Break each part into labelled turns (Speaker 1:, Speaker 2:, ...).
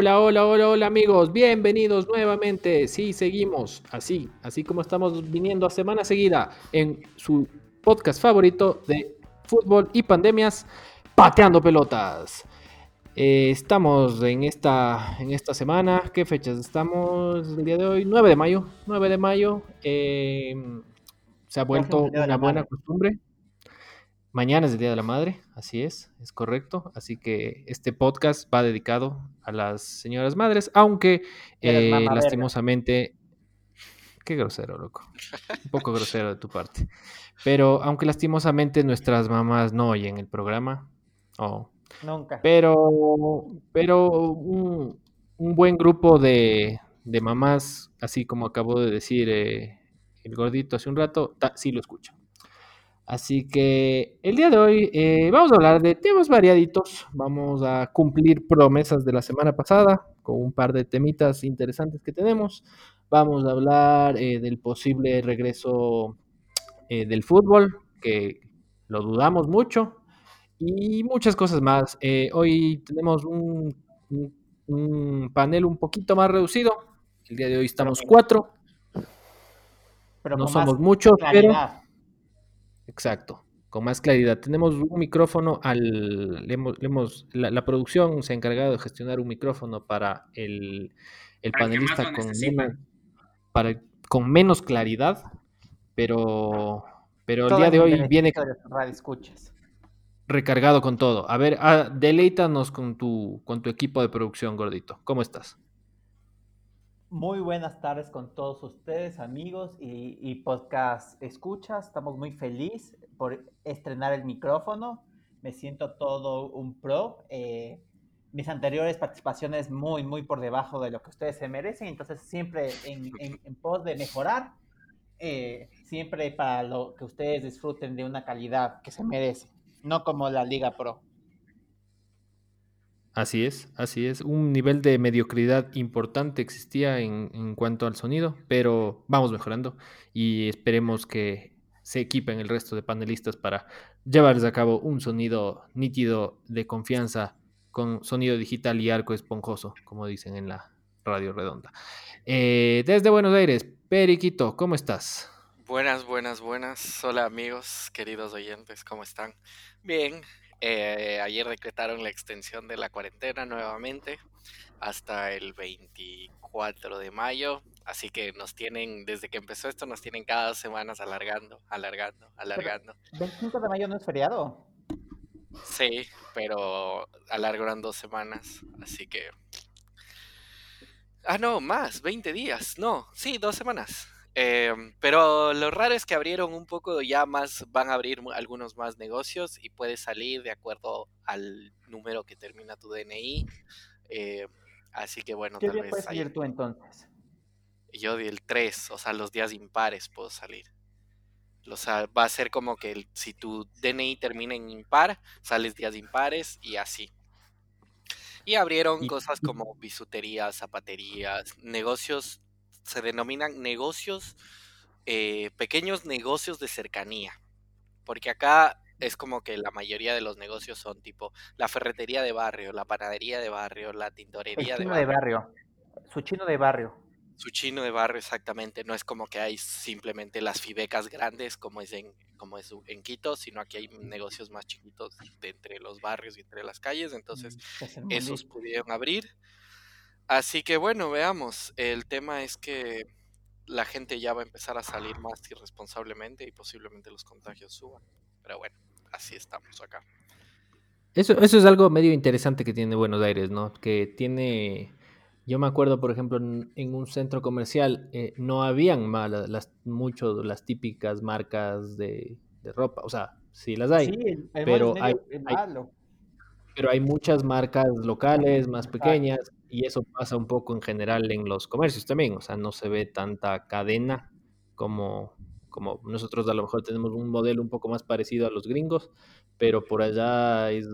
Speaker 1: Hola, hola, hola, hola amigos, bienvenidos nuevamente. Sí, seguimos así, así como estamos viniendo a semana seguida en su podcast favorito de fútbol y pandemias, Pateando Pelotas. Eh, estamos en esta, en esta semana, ¿qué fechas estamos el día de hoy? 9 de mayo, 9 de mayo. Eh, se ha vuelto una buena costumbre Mañana es el Día de la Madre, así es, es correcto. Así que este podcast va dedicado a las señoras madres, aunque eh, lastimosamente... Qué grosero, loco. Un poco grosero de tu parte. Pero aunque lastimosamente nuestras mamás no oyen el programa. Oh,
Speaker 2: Nunca.
Speaker 1: Pero, pero un, buen grupo de, de, mamás, así como acabó de decir eh, el gordito hace un rato, sí lo escuchan. Así que el día de hoy eh, vamos a hablar de temas variaditos. Vamos a cumplir promesas de la semana pasada con un par de temitas interesantes que tenemos. Vamos a hablar eh, del posible regreso eh, del fútbol, que lo dudamos mucho, y muchas cosas más. hoy tenemos un, panel un poquito más reducido. El día de hoy estamos cuatro. Pero no somos muchos, pero Exacto, con más claridad. Tenemos un micrófono al. la, producción se ha encargado de gestionar un micrófono para el, panelista con menos, para, con menos claridad, pero, pero el día de hoy viene. Recargado con todo. A ver, ah, deleítanos con tu, con tu equipo de producción, gordito. ¿Cómo estás?
Speaker 2: Muy buenas tardes con todos ustedes, amigos y, podcast escuchas. Estamos muy felices por estrenar el micrófono. Me siento todo un pro. Eh, mis anteriores participaciones muy, muy por debajo de lo que ustedes se merecen. Entonces, siempre en, pos de mejorar, eh, siempre para lo que ustedes disfruten de una calidad que se merece, no como la Liga Pro.
Speaker 1: Así es, así es. Un nivel de mediocridad importante existía en, cuanto al sonido, pero vamos mejorando y esperemos que se equipen el resto de panelistas para llevarles a cabo un sonido nítido de confianza con sonido digital y arco esponjoso, como dicen en la radio redonda. Eh, desde Buenos Aires, Periquito, ¿cómo estás?
Speaker 3: Buenas, buenas, buenas. Hola amigos, queridos oyentes, ¿cómo están? Bien, eh, ayer decretaron la extensión de la cuarentena nuevamente hasta el 24 de mayo. Así que nos tienen, desde que empezó esto, nos tienen cada dos semanas alargando, alargando, alargando.
Speaker 2: ¿25 de mayo no es feriado?
Speaker 3: Sí, pero alargaron dos semanas. Así que. Ah, no, más, 20 días. No, sí, dos semanas. Em, pero lo raro es que abrieron un poco ya más, van a abrir algunos más negocios y puedes salir de acuerdo al número que termina tu DNI. Eh, así que bueno,
Speaker 2: ¿Qué tal vez. puedes salir tú entonces?
Speaker 3: Yo el 3, o sea, los días impares puedo salir. O sea, va a ser como que si tu DNI termina en impar, sales días impares y así. Y abrieron cosas como bisuterías, zapaterías, negocios se denominan negocios, eh, pequeños negocios de cercanía. Porque acá es como que la mayoría de los negocios son tipo la ferretería de barrio, la panadería de barrio, la tintorería
Speaker 2: de barrio. de barrio. Su chino de barrio.
Speaker 3: Su chino de barrio, exactamente. No es como que hay simplemente las fibecas grandes como es en, como es en Quito, sino aquí hay negocios más chiquitos de entre los barrios y entre las calles. Entonces, esos pudieron abrir. Así que bueno, veamos. El tema es que la gente ya va a empezar a salir más irresponsablemente y posiblemente los contagios suban. Pero bueno, así estamos acá.
Speaker 1: Eso, eso es algo medio interesante que tiene Buenos Aires, ¿no? Que tiene, yo me acuerdo, por ejemplo, en, un centro comercial eh, no habían más las, mucho las típicas marcas de, ropa, o sea, sí las hay, pero hay, pero hay muchas marcas locales más pequeñas y eso pasa un poco en general en los comercios también, o sea, no se ve tanta cadena como, como nosotros a lo mejor tenemos un modelo un poco más parecido a los gringos, pero por allá es,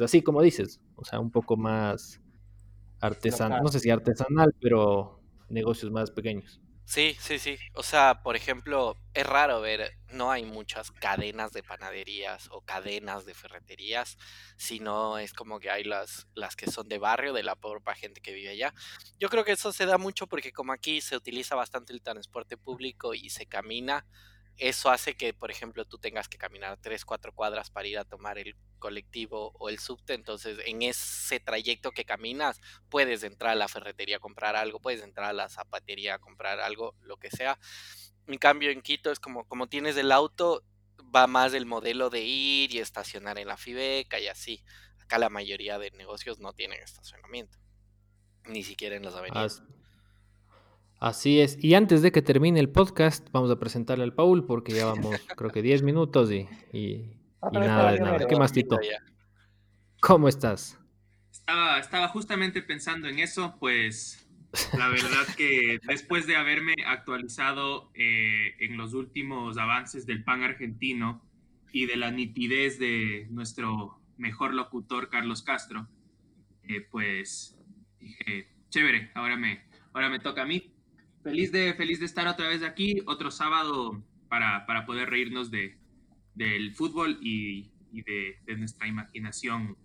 Speaker 1: así como dices, o sea, un poco más artesanal, no sé si artesanal, pero negocios más pequeños.
Speaker 3: Sí, sí, sí. O sea, por ejemplo, es raro ver, no hay muchas cadenas de panaderías o cadenas de ferreterías, sino es como que hay las, las que son de barrio, de la propia gente que vive allá. Yo creo que eso se da mucho porque como aquí se utiliza bastante el transporte público y se camina, eso hace que, por ejemplo, tú tengas que caminar tres, cuatro cuadras para ir a tomar el colectivo o el subte. Entonces, en ese trayecto que caminas, puedes entrar a la ferretería a comprar algo, puedes entrar a la zapatería a comprar algo, lo que sea. En cambio, en Quito es como, como tienes el auto, va más el modelo de ir y estacionar en la Fibeca y así. Acá la mayoría de negocios no tienen estacionamiento, ni siquiera en las avenidas.
Speaker 1: Así es. Y antes de que termine el podcast, vamos a presentarle al Paul porque ya vamos, creo que 10 minutos y, y, nada de nada. ¿Qué más, Tito? ¿Cómo estás?
Speaker 4: Estaba, estaba justamente pensando en eso, pues la verdad que después de haberme actualizado eh, en los últimos avances del pan argentino y de la nitidez de nuestro mejor locutor Carlos Castro, eh, pues dije, chévere, ahora me, ahora me toca a mí. Feliz de, feliz de estar otra vez aquí, otro sábado para, para poder reírnos de, del fútbol y, de, de, nuestra imaginación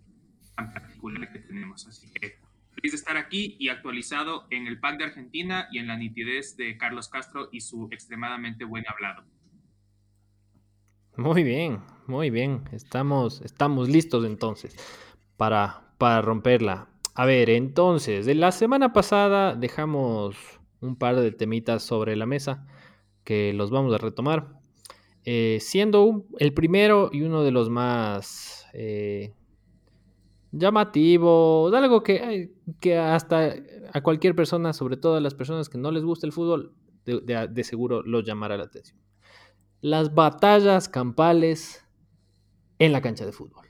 Speaker 4: tan particular que tenemos. Así que feliz de estar aquí y actualizado en el PAN de Argentina y en la nitidez de Carlos Castro y su extremadamente buen hablado.
Speaker 1: Muy bien, muy bien. Estamos, estamos listos entonces para, para romperla. A ver, entonces, de la semana pasada dejamos un par de temitas sobre la mesa que los vamos a retomar. Eh, siendo el primero y uno de los más eh, llamativos, algo que, que hasta a cualquier persona, sobre todo a las personas que no les gusta el fútbol, de, de, de seguro los llamará la atención. Las batallas campales en la cancha de fútbol.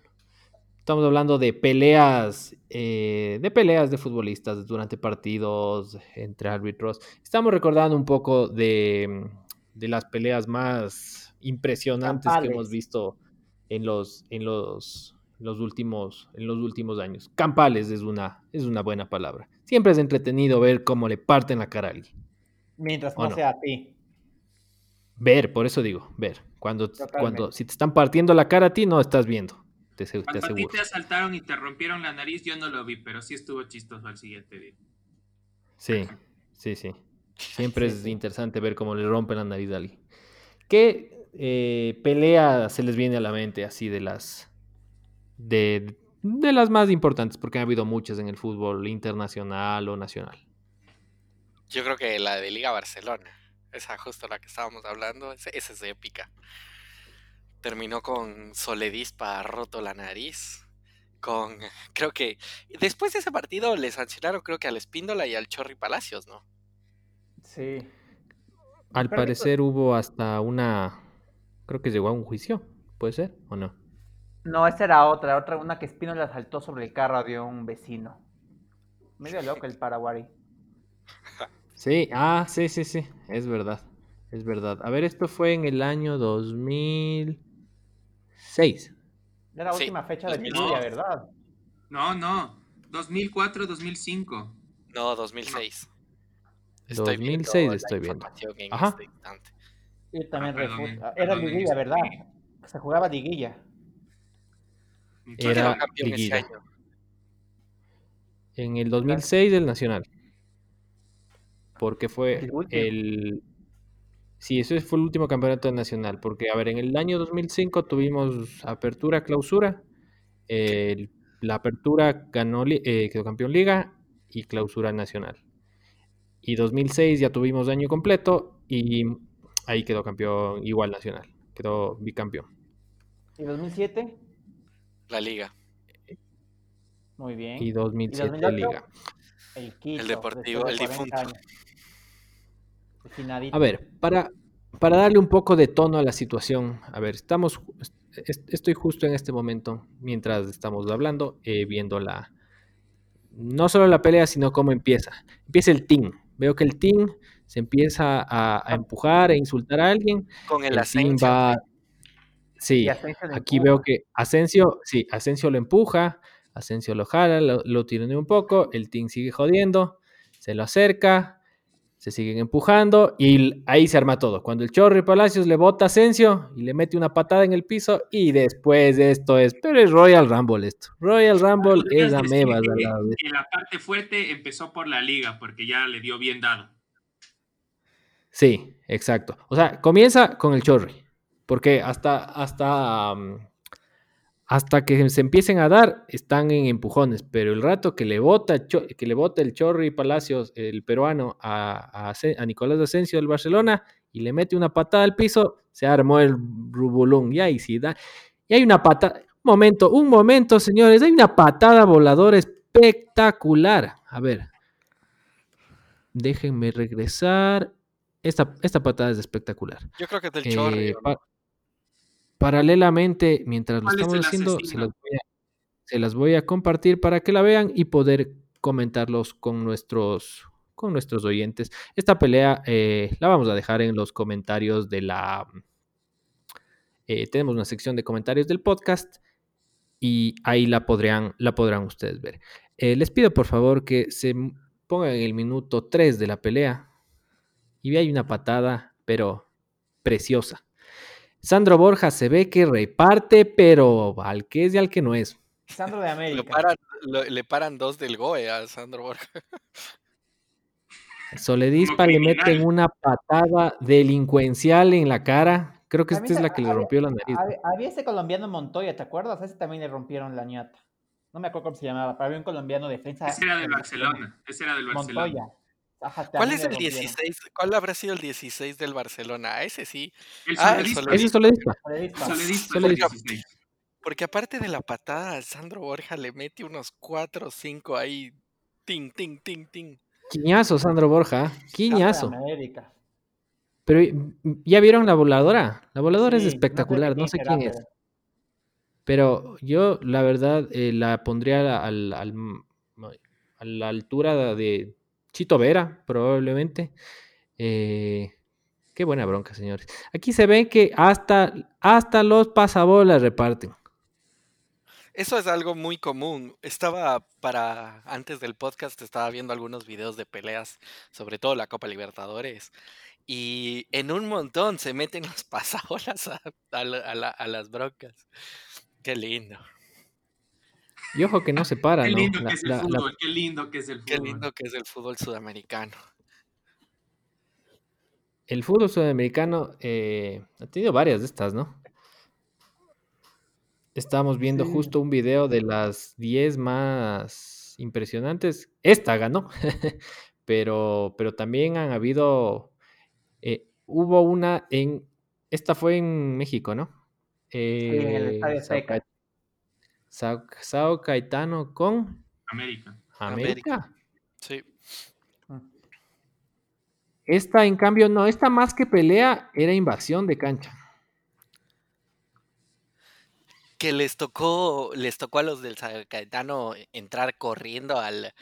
Speaker 1: Estamos hablando de peleas, eh, de peleas de futbolistas durante partidos entre árbitros. Estamos recordando un poco de, de las peleas más impresionantes Campales. que hemos visto en los, en los, los, últimos, en los últimos años. Campales es una, es una buena palabra. Siempre es entretenido ver cómo le parten la cara a alguien.
Speaker 2: Mientras no, no, sea a ti.
Speaker 1: Ver, por eso digo, ver. Cuando, cuando si te están partiendo la cara a ti, no estás viendo te, te
Speaker 4: Cuando a ti te asaltaron y te rompieron la nariz, yo no lo vi, pero sí estuvo chistoso al siguiente día.
Speaker 1: Sí, sí, sí. Siempre sí, es sí. interesante ver cómo le rompen la nariz a alguien. ¿Qué eh, pelea se les viene a la mente así de las de, de las más importantes? Porque ha habido muchas en el fútbol internacional o nacional.
Speaker 3: Yo creo que la de Liga Barcelona, esa justo la que estábamos hablando, esa, esa es épica terminó con Soledispa roto la nariz. Con, creo que después de ese partido le sancionaron, creo que al Espíndola y al Chorri Palacios, ¿no?
Speaker 2: Sí.
Speaker 1: Al Pero parecer hubo hasta una, creo que llegó a un juicio, ¿puede ser o no?
Speaker 2: No, esa era otra, otra, una que Espíndola saltó sobre el carro de un vecino. Medio loco el Paraguay.
Speaker 1: Sí, ah, sí, sí, sí, es verdad, es verdad. A ver, esto fue en el año 2000. 6.
Speaker 2: Era la sí. última fecha de liguilla, ¿verdad?
Speaker 4: No, no. 2004-2005.
Speaker 3: No, 2006.
Speaker 1: No. Estoy 2006 viendo estoy viendo.
Speaker 3: Ajá. Este
Speaker 2: Yo también ah, refuta. Era liguilla, ¿verdad? Se jugaba liguilla.
Speaker 1: Era liguilla. En el 2006 el Nacional. Porque fue el, el Sí, ese fue el último campeonato nacional, porque, a ver, en el año 2005 tuvimos apertura, clausura, eh, la apertura ganó, eh, quedó campeón liga y clausura nacional. Y 2006 ya tuvimos año completo y ahí quedó campeón igual nacional, quedó bicampeón.
Speaker 2: ¿Y 2007?
Speaker 3: La liga.
Speaker 2: Muy bien.
Speaker 1: Y 2007 ¿Y 2008? liga.
Speaker 3: El, Quito, el deportivo, el difunto. Años.
Speaker 1: A ver, para, para darle un poco de tono a la situación, a ver, estamos, estoy justo en este momento, mientras estamos hablando, eh, viendo la, no solo la pelea, sino cómo empieza. Empieza el team. Veo que el team se empieza a, a empujar, a insultar a alguien.
Speaker 3: Con el, el team va...
Speaker 1: Sí, aquí veo que Asensio, sí, Asensio lo empuja, Asensio lo jala, lo, lo tironea un poco, el team sigue jodiendo, se lo acerca, se siguen empujando y ahí se arma todo. Cuando el Chorri Palacios le bota a Asensio y le mete una patada en el piso y después de esto es, pero es Royal Rumble esto. Royal Rumble es amebas.
Speaker 4: Y la parte fuerte empezó por la liga porque ya le dio bien dado.
Speaker 1: Sí, exacto. O sea, comienza con el Chorri, porque hasta, hasta, hasta que se empiecen a dar, están en empujones, pero el rato que le bota, que le bota el Chorri Palacios, el peruano, a, a, Nicolás Asensio del Barcelona y le mete una patada al piso, se armó el rubulón. Y ahí sí da. Y hay una patada, un momento, un momento, señores, hay una patada voladora espectacular. A ver, déjenme regresar. Esta, esta patada es espectacular.
Speaker 3: Yo creo que es del Chorri. Eh,
Speaker 1: Paralelamente, mientras lo estamos haciendo, se las, voy a, compartir para que la vean y poder comentarlos con nuestros, con nuestros oyentes. Esta pelea eh, la vamos a dejar en los comentarios de la... Eh, tenemos una sección de comentarios del podcast y ahí la podrán, la podrán ustedes ver. Eh, les pido por favor que se pongan en el minuto 3 de la pelea y hay una patada, pero preciosa. Sandro Borja se ve que reparte, pero al que es y al que no es.
Speaker 2: Sandro de América.
Speaker 3: le paran dos del GOE a Sandro Borja.
Speaker 1: Soledispa le meten una patada delincuencial en la cara. Creo que esta es la que le rompió la nariz.
Speaker 2: Había, ese colombiano Montoya, ¿te acuerdas? ese también le rompieron la ñata. No me acuerdo cómo se llamaba, pero había un colombiano defensa.
Speaker 4: Ese era del Barcelona. Ese era del Barcelona. Montoya.
Speaker 3: ¿Cuál es el 16? ¿Cuál habrá sido el 16 del Barcelona? Ese sí.
Speaker 1: El ah, Ese es Soledispa.
Speaker 3: Porque, aparte de la patada, Sandro Borja le mete unos 4 o 5 ahí. Ting, ting, ting, ting.
Speaker 1: Quiñazo, Sandro Borja. Quiñazo. Pero, ¿ya vieron la voladora? La voladora es espectacular, no sé, quién es. Pero yo, la verdad, eh, la pondría al, al, a la altura de Chito Vera, probablemente. Eh, qué buena bronca, señores. Aquí se ve que hasta, hasta los pasabolas reparten.
Speaker 3: Eso es algo muy común. Estaba para, antes del podcast, estaba viendo algunos videos de peleas, sobre todo la Copa Libertadores. Y en un montón se meten los pasabolas a, a las broncas. Qué lindo.
Speaker 1: Y ojo que no se para,
Speaker 4: qué
Speaker 1: lindo
Speaker 4: que es el fútbol, qué lindo que es el fútbol.
Speaker 3: Qué lindo que es el fútbol sudamericano.
Speaker 1: El fútbol sudamericano eh, ha tenido varias de estas, ¿no? Estábamos viendo justo un video de las 10 más impresionantes. Esta ganó, pero, pero también han habido. Eh, hubo una en. Esta fue en México, ¿no?
Speaker 2: Eh,
Speaker 1: Sao, Caetano con
Speaker 4: América.
Speaker 1: América.
Speaker 3: Sí.
Speaker 1: Esta, en cambio, no, esta más que pelea era invasión de cancha.
Speaker 3: Que les tocó, les tocó a los del Sao Caetano entrar corriendo al,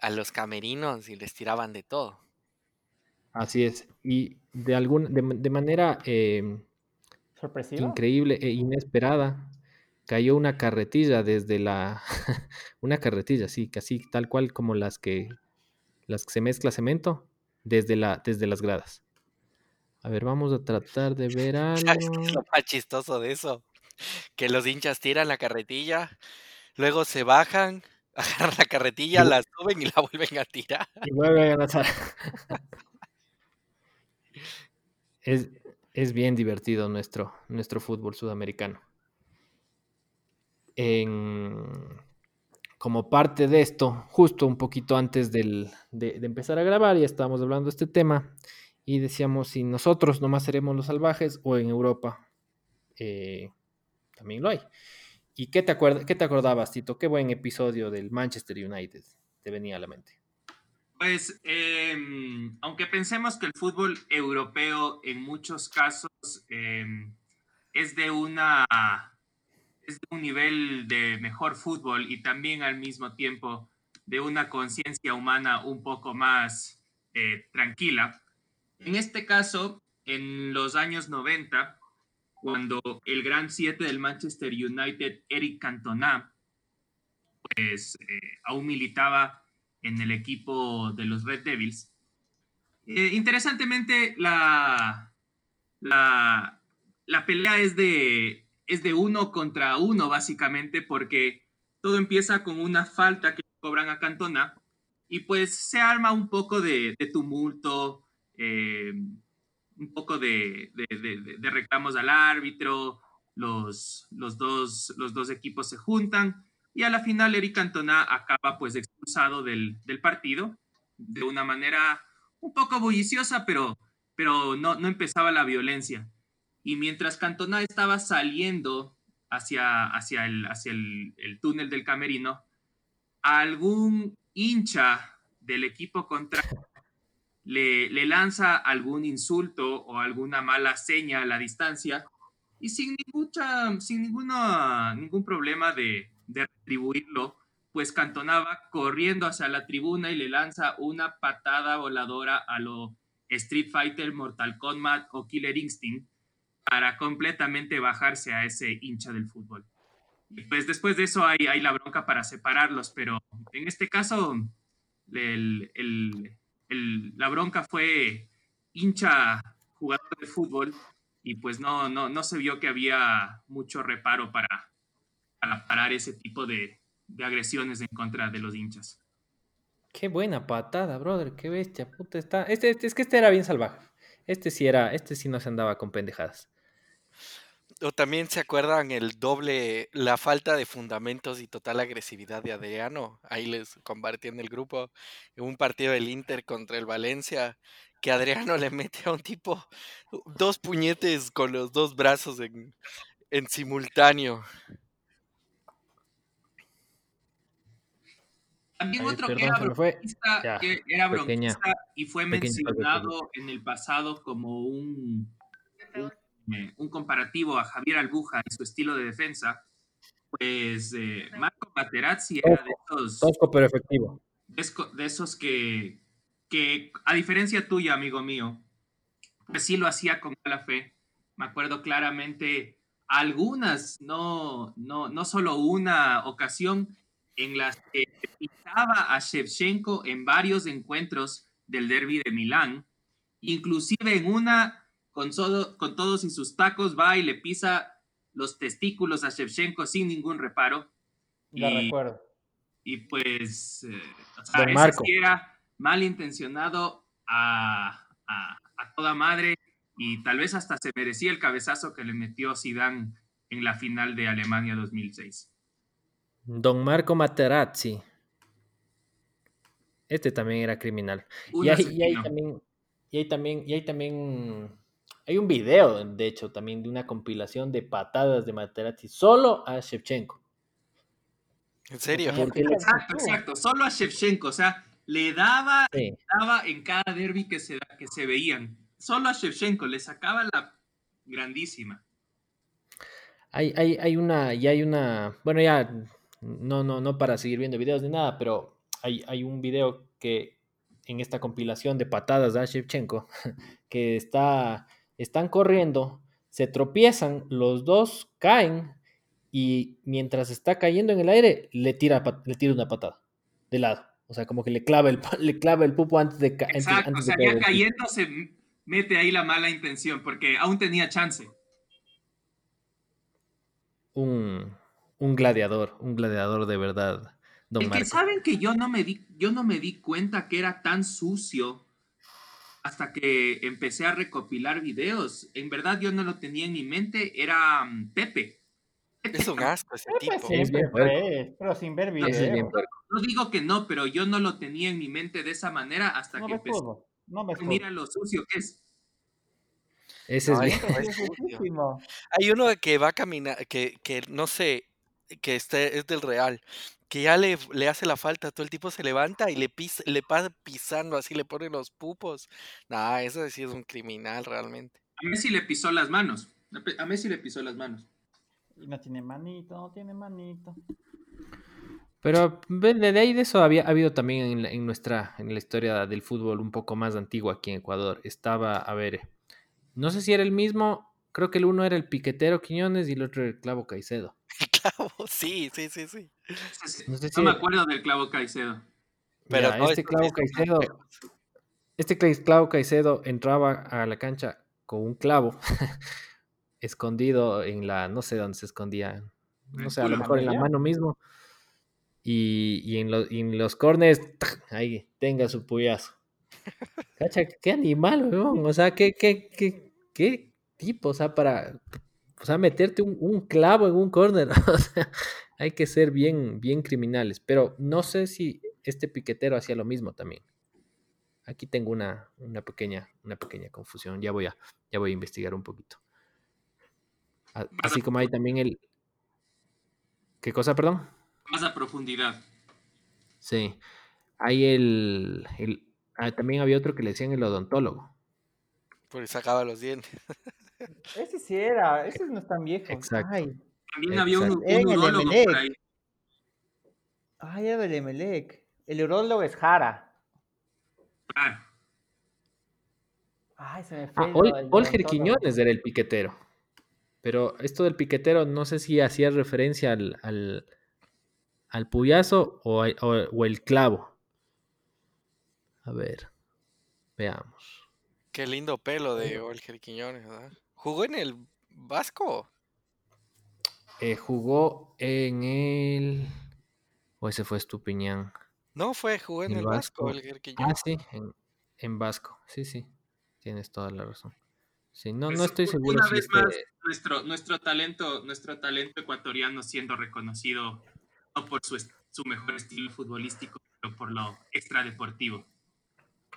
Speaker 3: a los camerinos y les tiraban de todo.
Speaker 1: Así es. Y de alguna, de, manera eh, increíble e inesperada, cayó una carretilla desde la, una carretilla, sí, casi tal cual como las que, las que se mezcla cemento, desde, la, desde las gradas. A ver, vamos a tratar de ver algo.
Speaker 3: Es lo más chistoso de eso. Que los hinchas tiran la carretilla, luego se bajan, agarran la carretilla, la suben y la vuelven a tirar.
Speaker 1: Y vuelven a lanzar. es, es bien divertido nuestro, nuestro fútbol sudamericano como parte de esto, justo un poquito antes de, empezar a grabar, ya estábamos hablando de este tema y decíamos si nosotros nomás seremos los salvajes o en Europa eh, también lo hay. ¿Y qué te, qué te acordabas, Tito? Qué buen episodio del Manchester United te venía a la mente.
Speaker 4: Pues, em, aunque pensemos que el fútbol europeo en muchos casos em, es de una es de un nivel de mejor fútbol y también al mismo tiempo de una conciencia humana un poco más eh, tranquila. En este caso, en los años 90, cuando el gran 7 del Manchester United, Eric Cantona, pues eh, aún militaba en el equipo de los Red Devils, Eh, interesantemente, la, la, la pelea es de, es de uno contra uno, básicamente, porque todo empieza con una falta que cobran a Cantona y pues se arma un poco de, tumulto, eh, un poco de, de, de, reclamos al árbitro, los, los, dos, los dos equipos se juntan y a la final Eric Cantona acaba pues expulsado del, del partido de una manera un poco bulliciosa, pero, pero no, no empezaba la violencia. Y mientras Cantona estaba saliendo hacia, hacia, el, hacia el, el túnel del camerino, algún hincha del equipo contrario le, le, lanza algún insulto o alguna mala seña a la distancia y sin, ninguna, sin ningún problema de, de retribuirlo, pues cantonaba corriendo hacia la tribuna y le lanza una patada voladora a lo Street Fighter, Mortal Kombat o Killer Instinct para completamente bajarse a ese hincha del fútbol. Pues después de eso hay, la bronca para separarlos, pero en este caso la bronca fue hincha jugador de fútbol y pues no, no, no se vio que había mucho reparo para, para parar ese tipo de, de, agresiones en contra de los hinchas.
Speaker 1: Qué buena patada, brother, qué bestia, puta está. Este, este, es que este era bien salvaje. Este sí era, este sí no se andaba con pendejadas.
Speaker 3: O también se acuerdan el doble, la falta de fundamentos y total agresividad de Adriano. Ahí les compartí en el grupo un partido del Inter contra el Valencia, que Adriano le mete a un tipo dos puñetes con los dos brazos en, en simultáneo.
Speaker 4: También Ay, otro perdón, que, era bronquista, ya, que era bronquista pequeña, y fue mencionado en el pasado como un, un eh, un comparativo a Javier Albuja en su estilo de defensa, pues eh, Marco Materazzi era de esos...
Speaker 1: Tosco, pero efectivo.
Speaker 4: De, esos que, que, a diferencia tuya, amigo mío, pues sí lo hacía con mala fe. Me acuerdo claramente algunas, no, no, no solo una ocasión en las que pisaba a Shevchenko en varios encuentros del derby de Milán, inclusive en una con, con todos y sus tacos, va y le pisa los testículos a Shevchenko sin ningún reparo.
Speaker 2: Lo y, recuerdo.
Speaker 4: Y pues, eh, o sea, ese sí era malintencionado a, a, a, toda madre y tal vez hasta se merecía el cabezazo que le metió Zidane en la final de Alemania 2006.
Speaker 1: Don Marco Materazzi. Este también era criminal. Y ahí, y ahí, también, y ahí también, y ahí también hay un video, de hecho, también de una compilación de patadas de Materazzi solo a Shevchenko.
Speaker 3: ¿En serio?
Speaker 4: exacto, exacto, solo a Shevchenko, o sea, le daba, sí. le daba en cada derby que se, que se veían. Solo a Shevchenko, le sacaba la grandísima.
Speaker 1: Hay, hay, hay una, y hay una, bueno, ya, no, no, no para seguir viendo videos ni nada, pero hay, hay un video que en esta compilación de patadas a Shevchenko, que está están corriendo, se tropiezan, los dos caen y mientras está cayendo en el aire le tira, le tira una patada de lado. O sea, como que le clava el, le clava el pupo antes de caer.
Speaker 4: Exacto, antes
Speaker 1: o
Speaker 4: sea, ya cayendo se mete ahí la mala intención porque aún tenía chance.
Speaker 1: Un, un gladiador, un gladiador de verdad.
Speaker 4: Don Marco. que saben que yo no me di, yo no me di cuenta que era tan sucio hasta que empecé a recopilar videos. En verdad yo no lo tenía en mi mente, era um, Pepe.
Speaker 3: Pepe. Es un asco ese
Speaker 2: Pepe
Speaker 3: tipo.
Speaker 2: Siempre fue, pero sin ver videos.
Speaker 4: No, no, digo que no, pero yo no lo tenía en mi mente de esa manera hasta
Speaker 2: no
Speaker 4: que empecé.
Speaker 2: No me
Speaker 4: Mira lo sucio que es.
Speaker 1: Ese
Speaker 3: no,
Speaker 1: es bien.
Speaker 3: Es Hay uno que va a caminar, que, que no sé, que este es del Real, que ya le, le, hace la falta, todo el tipo se levanta y le, pisa, le pasa pisando, así le pone los pupos. Nah, eso sí es un criminal realmente.
Speaker 4: A Messi le pisó las manos. A Messi le pisó las manos.
Speaker 2: Y no tiene manito, no tiene manito.
Speaker 1: Pero de ahí de eso había ha habido también en, la, en, nuestra, en la historia del fútbol un poco más antigua aquí en Ecuador. Estaba, a ver, no sé si era el mismo, creo que el uno era el piquetero Quiñones y el otro era el clavo Caicedo.
Speaker 3: Clavo, sí, sí, sí, sí.
Speaker 4: No, sé si no me acuerdo del clavo Caicedo.
Speaker 1: Pero Mira, no, este clavo Caicedo. este Clavo Caicedo entraba a la cancha con un clavo escondido en la, no sé dónde se escondía, no sé, a lo mejor en la mano mismo. Y, en, los corners, ahí tenga su puyazo. Cacha, qué animal, weón. O sea, qué, qué, qué, qué tipo, o sea, para o sea, meterte un, clavo en un corner. o sea, hay que ser bien, bien criminales. Pero no sé si este piquetero hacía lo mismo también. Aquí tengo una, una, pequeña, una pequeña confusión. Ya voy, a, ya voy a investigar un poquito. Así como hay también el... ¿Qué cosa, perdón?
Speaker 4: Más a profundidad.
Speaker 1: Sí. Hay el... el ah, también había otro que le decían el odontólogo.
Speaker 3: Porque sacaba los dientes.
Speaker 2: Ese sí era, ese no es tan viejo.
Speaker 1: Exacto.
Speaker 4: También había un, un urólogo por ahí.
Speaker 2: Ay, era del Emelec. El urólogo es Jara.
Speaker 4: Claro.
Speaker 2: Ay, se me
Speaker 1: ah, fue. Olger Quiñones era el piquetero. Pero esto del piquetero, no sé si hacía referencia al, al, al puyazo o, o, el clavo. A ver, veamos.
Speaker 3: Qué lindo pelo de Olger Quiñones, ¿verdad? ¿Jugó en el Vasco?
Speaker 1: Eh, jugó en el. O ese fue Estupiñán.
Speaker 3: No, fue, jugó en, el, Vasco, el
Speaker 1: Ah, sí, en, Vasco. Sí, sí. Tienes toda la razón. Sí, no, no pues, estoy seguro.
Speaker 4: Una vez más, nuestro, nuestro, talento, nuestro talento ecuatoriano siendo reconocido no por su, su mejor estilo futbolístico, pero por lo extradeportivo.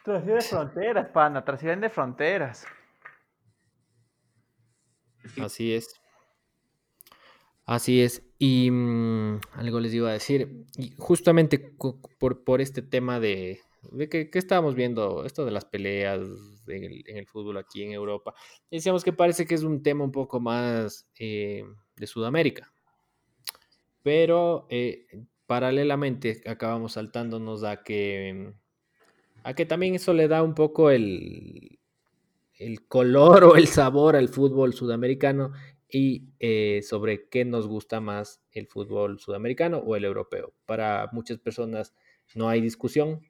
Speaker 2: de fronteras, pana, de fronteras.
Speaker 1: Así es. Así es. Y mm, algo les iba a decir. Y justamente por, por este tema de, de que, estábamos viendo, esto de las peleas en el, fútbol aquí en Europa, decíamos que parece que es un tema un poco más eh, de Sudamérica. Pero eh, paralelamente acabamos saltándonos a que, a que también eso le da un poco el, el color o el sabor al fútbol sudamericano y eh, sobre qué nos gusta más el fútbol sudamericano o el europeo. Para muchas personas no hay discusión,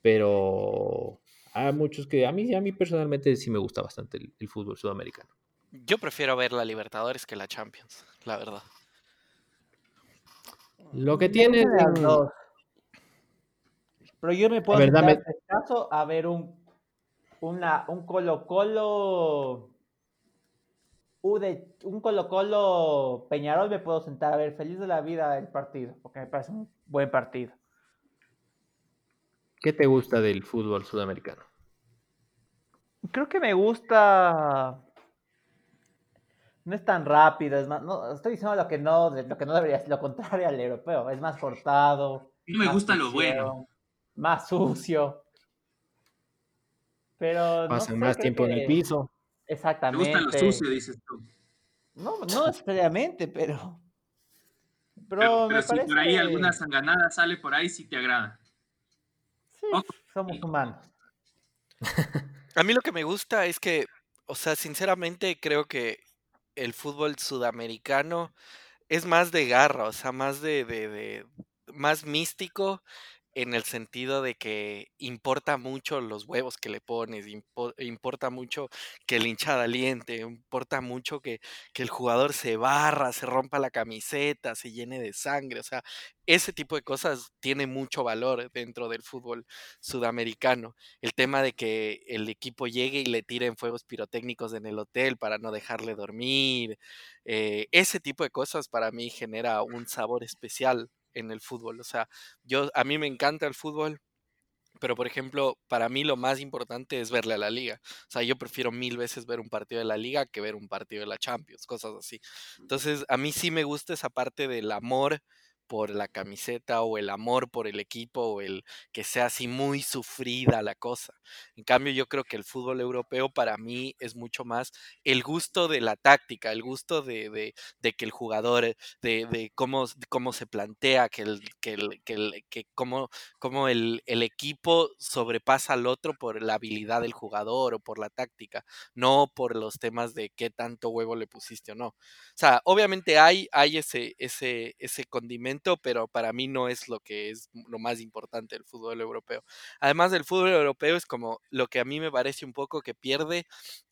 Speaker 1: pero hay muchos que a mí, a mí personalmente sí me gusta bastante el, fútbol sudamericano.
Speaker 3: Yo prefiero ver la Libertadores que la Champions, la verdad.
Speaker 1: Lo que tiene...
Speaker 2: Pero yo me puedo en este caso a ver un una, un Colo Colo. un Colo Colo Peñarol me puedo sentar a ver feliz de la vida el partido, porque me parece un buen partido.
Speaker 1: ¿Qué te gusta del fútbol sudamericano?
Speaker 2: Creo que me gusta. No es tan rápido, es más, no, estoy diciendo lo que no, lo que no debería ser, lo contrario al europeo, es más cortado.
Speaker 4: No me gusta lo bueno.
Speaker 2: Más sucio. Pero
Speaker 1: Pasan más tiempo en el piso.
Speaker 2: Exactamente.
Speaker 4: Me gusta lo sucio, dices tú.
Speaker 2: No, no necesariamente, pero.
Speaker 4: Pero, si por ahí alguna sanganada sale por ahí, sí te agrada.
Speaker 2: Sí, somos humanos.
Speaker 3: A mí lo que me gusta es que, o sea, sinceramente creo que el fútbol sudamericano es más de garra, o sea, más de, de, de más místico en el sentido de que importa mucho los huevos que le pones, importa mucho que el hinchada aliente, importa mucho que, que, el jugador se barra, se rompa la camiseta, se llene de sangre, o sea, ese tipo de cosas tiene mucho valor dentro del fútbol sudamericano. El tema de que el equipo llegue y le tiren fuegos pirotécnicos en el hotel para no dejarle dormir, eh, ese tipo de cosas para mí genera un sabor especial en el fútbol. O sea, yo a mí me encanta el fútbol, pero por ejemplo, para mí lo más importante es verle a la liga. O sea, yo prefiero mil veces ver un partido de la liga que ver un partido de la Champions, cosas así. Entonces, a mí sí me gusta esa parte del amor por la camiseta o el amor por el equipo o el que sea así muy sufrida la cosa. En cambio, yo creo que el fútbol europeo para mí es mucho más el gusto de la táctica, el gusto de, de, de que el jugador, de, de cómo, cómo se plantea, que, el, que, el, que, el, que cómo, cómo el, el, equipo sobrepasa al otro por la habilidad del jugador o por la táctica, no por los temas de qué tanto huevo le pusiste o no. O sea, obviamente hay, hay ese, ese, ese condimento pero para mí no es lo que es lo más importante del fútbol europeo. Además del fútbol europeo es como lo que a mí me parece un poco que pierde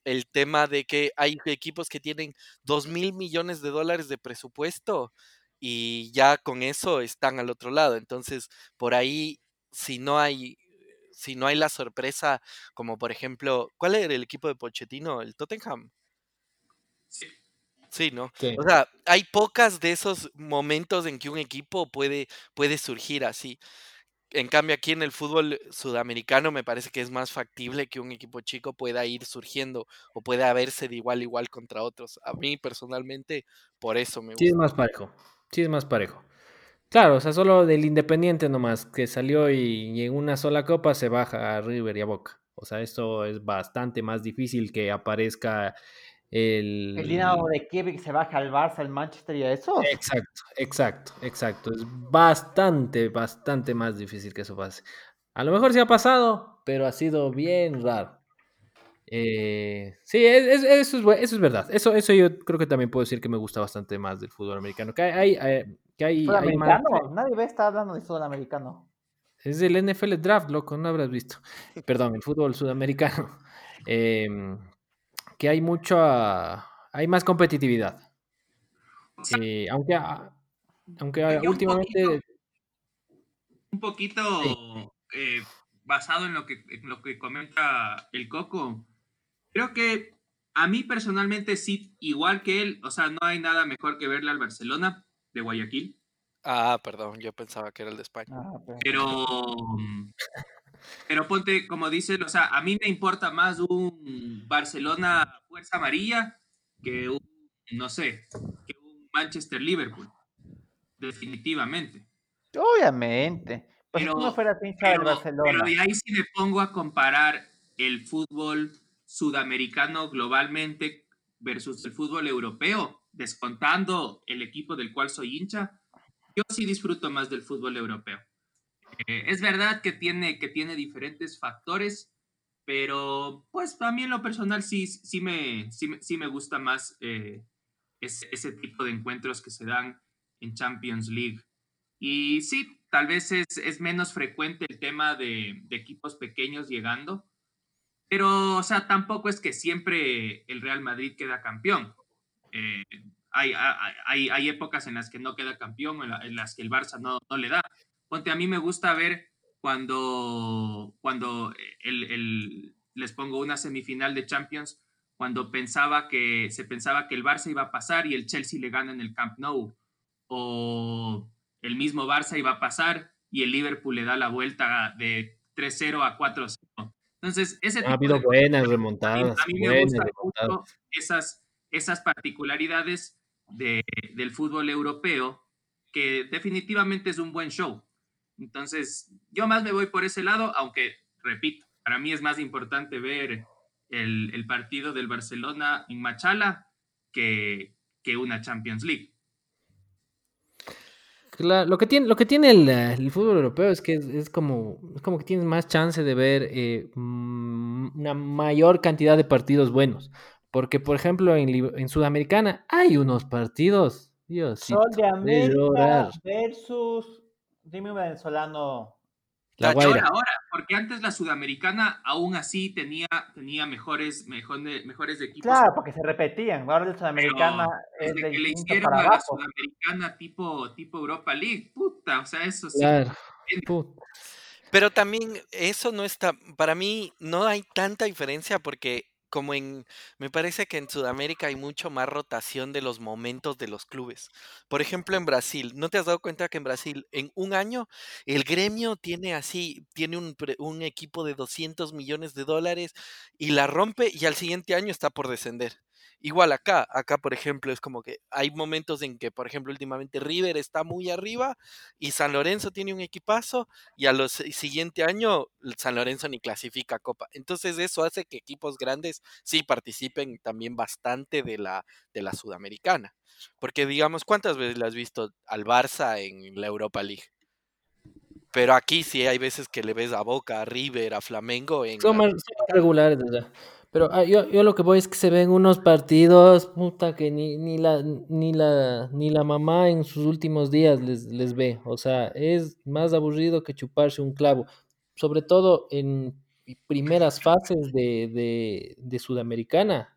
Speaker 3: el tema de que hay equipos que tienen dos mil millones de dólares de presupuesto y ya con eso están al otro lado. Entonces, por ahí, si no hay si no hay la sorpresa, como por ejemplo, ¿cuál era el equipo de Pochettino? ¿El Tottenham?
Speaker 4: Sí.
Speaker 3: Sí, ¿no?
Speaker 1: Sí.
Speaker 3: O sea, hay pocas de esos momentos en que un equipo puede, puede surgir así. En cambio, aquí en el fútbol sudamericano me parece que es más factible que un equipo chico pueda ir surgiendo o pueda verse de igual a igual contra otros. A mí personalmente, por eso me
Speaker 1: Sí, es
Speaker 3: gusta.
Speaker 1: más parejo. Sí, es más parejo. Claro, o sea, solo del Independiente nomás, que salió y, y en una sola copa se baja a River y a Boca. O sea, esto es bastante más difícil que aparezca el...
Speaker 2: El Dinamo de Kiev se baja al Barça, al Manchester y a esos.
Speaker 1: Exacto, exacto, exacto. Es bastante, bastante más difícil que eso pase. A lo mejor sí ha pasado, pero ha sido bien raro. Eh, sí, es- es- eso, es, eso es verdad. Eso, eso yo creo que también puedo decir que me gusta bastante más del fútbol americano. Que hay, hay, eh, que hay, hay más-
Speaker 2: nadie ve está hablando de sudamericano.
Speaker 1: Es el NFL Draft, loco, no habrás visto. Perdón, el fútbol sudamericano. Em, que hay mucha, hay más competitividad. Eh, aunque, ah, aunque
Speaker 4: un
Speaker 1: últimamente
Speaker 4: poquito- un poquito eh, basado en lo que en lo que comenta el Coco. Creo que a mí personalmente sí, igual que él, o sea, no hay nada mejor que verle al Barcelona de Guayaquil,
Speaker 3: Ah, perdón, yo pensaba que era el de España.
Speaker 2: Ah, pero-
Speaker 4: pero pero ponte como dices, o sea, a mí me importa más un Barcelona fuerza amarilla que un no sé, que un Manchester Liverpool. Definitivamente.
Speaker 2: Obviamente. Pues si
Speaker 4: Pero-
Speaker 2: no hincha del
Speaker 4: Pero,
Speaker 2: Barcelona.
Speaker 4: pero de ahí si me pongo a comparar el fútbol sudamericano globalmente versus el fútbol europeo, descontando el equipo del cual soy hincha, yo sí disfruto más del fútbol europeo. Eh, es verdad que tiene, que tiene diferentes factores, pero pues a mí lo personal sí, sí, me, sí, sí me gusta más eh, ese, tipo de encuentros que se dan en Champions League. Y sí, tal vez es, es menos frecuente el tema de, equipos pequeños llegando, pero, o sea, tampoco es que siempre el Real Madrid queda campeón. Eh, hay, hay, hay- épocas en las que no queda campeón, en, en las que el Barça no, no le da. Ponte, a mí me gusta ver cuando, cuando el, el- les pongo una semifinal de Champions, cuando pensaba que se pensaba que el Barça iba a pasar y el Chelsea le gana en el Camp Nou, o el mismo Barça iba a pasar y el Liverpool le da la vuelta de 3-0 a 4-0. Entonces, ese
Speaker 1: ha habido buenas
Speaker 4: a mí,
Speaker 1: remontadas.
Speaker 4: a mí me
Speaker 1: buenas
Speaker 4: gustan mucho esas, esas particularidades de- del fútbol europeo, que definitivamente es un buen show. Entonces, yo más me voy por ese lado, aunque, repito, para mí es más importante ver el, el partido del Barcelona en Machala que, que una Champions League.
Speaker 1: Claro, lo que tiene, lo que tiene el, eh, el fútbol europeo es que es, es como, es como que tienes más chance de ver eh, una mayor cantidad de partidos buenos. Porque, por ejemplo, en, en Sudamericana hay unos partidos, Diosito,
Speaker 2: Sol de América versus. Dime un venezolano.
Speaker 1: La Guaira.
Speaker 4: Ahora, ahora, porque antes la sudamericana aún así tenía, tenía mejores, mejores, mejores equipos.
Speaker 2: Claro, porque se repetían. Ahora la sudamericana es
Speaker 4: Desde
Speaker 2: de
Speaker 4: que le hicieron
Speaker 2: para
Speaker 4: a la
Speaker 2: abajo.
Speaker 4: sudamericana tipo, tipo Europa League, puta, o sea, eso sí.
Speaker 1: Claro. Puta.
Speaker 3: Pero también eso no está, para mí no hay tanta diferencia porque como en, me parece que en Sudamérica hay mucho más rotación de los momentos de los clubes. Por ejemplo, en Brasil, ¿no te has dado cuenta que en Brasil en un año el gremio tiene así, tiene un, un equipo de 200 millones de dólares y la rompe y al siguiente año está por descender? Igual acá, acá por ejemplo es como que hay momentos en que, por ejemplo, últimamente River está muy arriba y San Lorenzo tiene un equipazo y a los el siguiente año San Lorenzo ni clasifica a Copa. Entonces eso hace que equipos grandes sí participen también bastante de la, de la Sudamericana. Porque digamos, ¿cuántas veces le has visto al Barça en la Europa League? Pero aquí sí hay veces que le ves a Boca, a River, a Flamengo en
Speaker 1: Son más, son más regulares, ¿verdad? Pero ah, yo, yo lo que voy es que se ven unos partidos, puta, que ni, ni la, ni la, ni la mamá en sus últimos días les, les ve. O sea, es más aburrido que chuparse un clavo. Sobre todo en primeras fases de, de, de Sudamericana.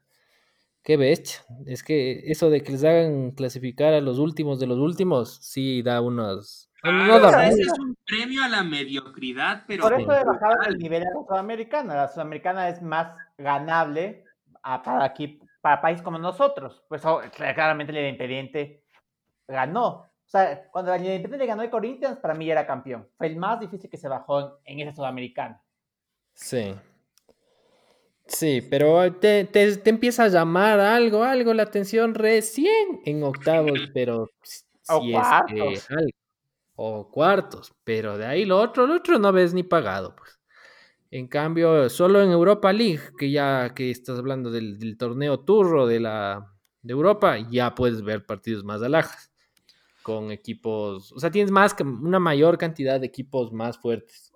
Speaker 1: Qué bestia. Es que eso de que les hagan clasificar a los últimos de los últimos, sí da unos. No
Speaker 4: ese es un premio a la mediocridad, pero
Speaker 2: Por eso he bajado el nivel a la sudamericana. La sudamericana es más ganable a- para aquí, para países como nosotros. Pues oh, claramente el Independiente ganó. O sea, cuando el Independiente le ganó el Corinthians, para mí ya era campeón. Fue el más difícil que se bajó en, en esa sudamericana.
Speaker 1: Sí. Sí, pero te, te, te empieza a llamar algo, algo la atención recién en octavos, pero si
Speaker 2: O
Speaker 1: es que
Speaker 2: cuartos.
Speaker 1: algo. O cuartos, pero de ahí lo otro, lo otro no ves ni pagado, pues. En cambio, solo en Europa League, que ya que estás hablando del, torneo turro de la de Europa, ya puedes ver partidos más alhajas con equipos, o sea, tienes más una mayor cantidad de equipos más fuertes.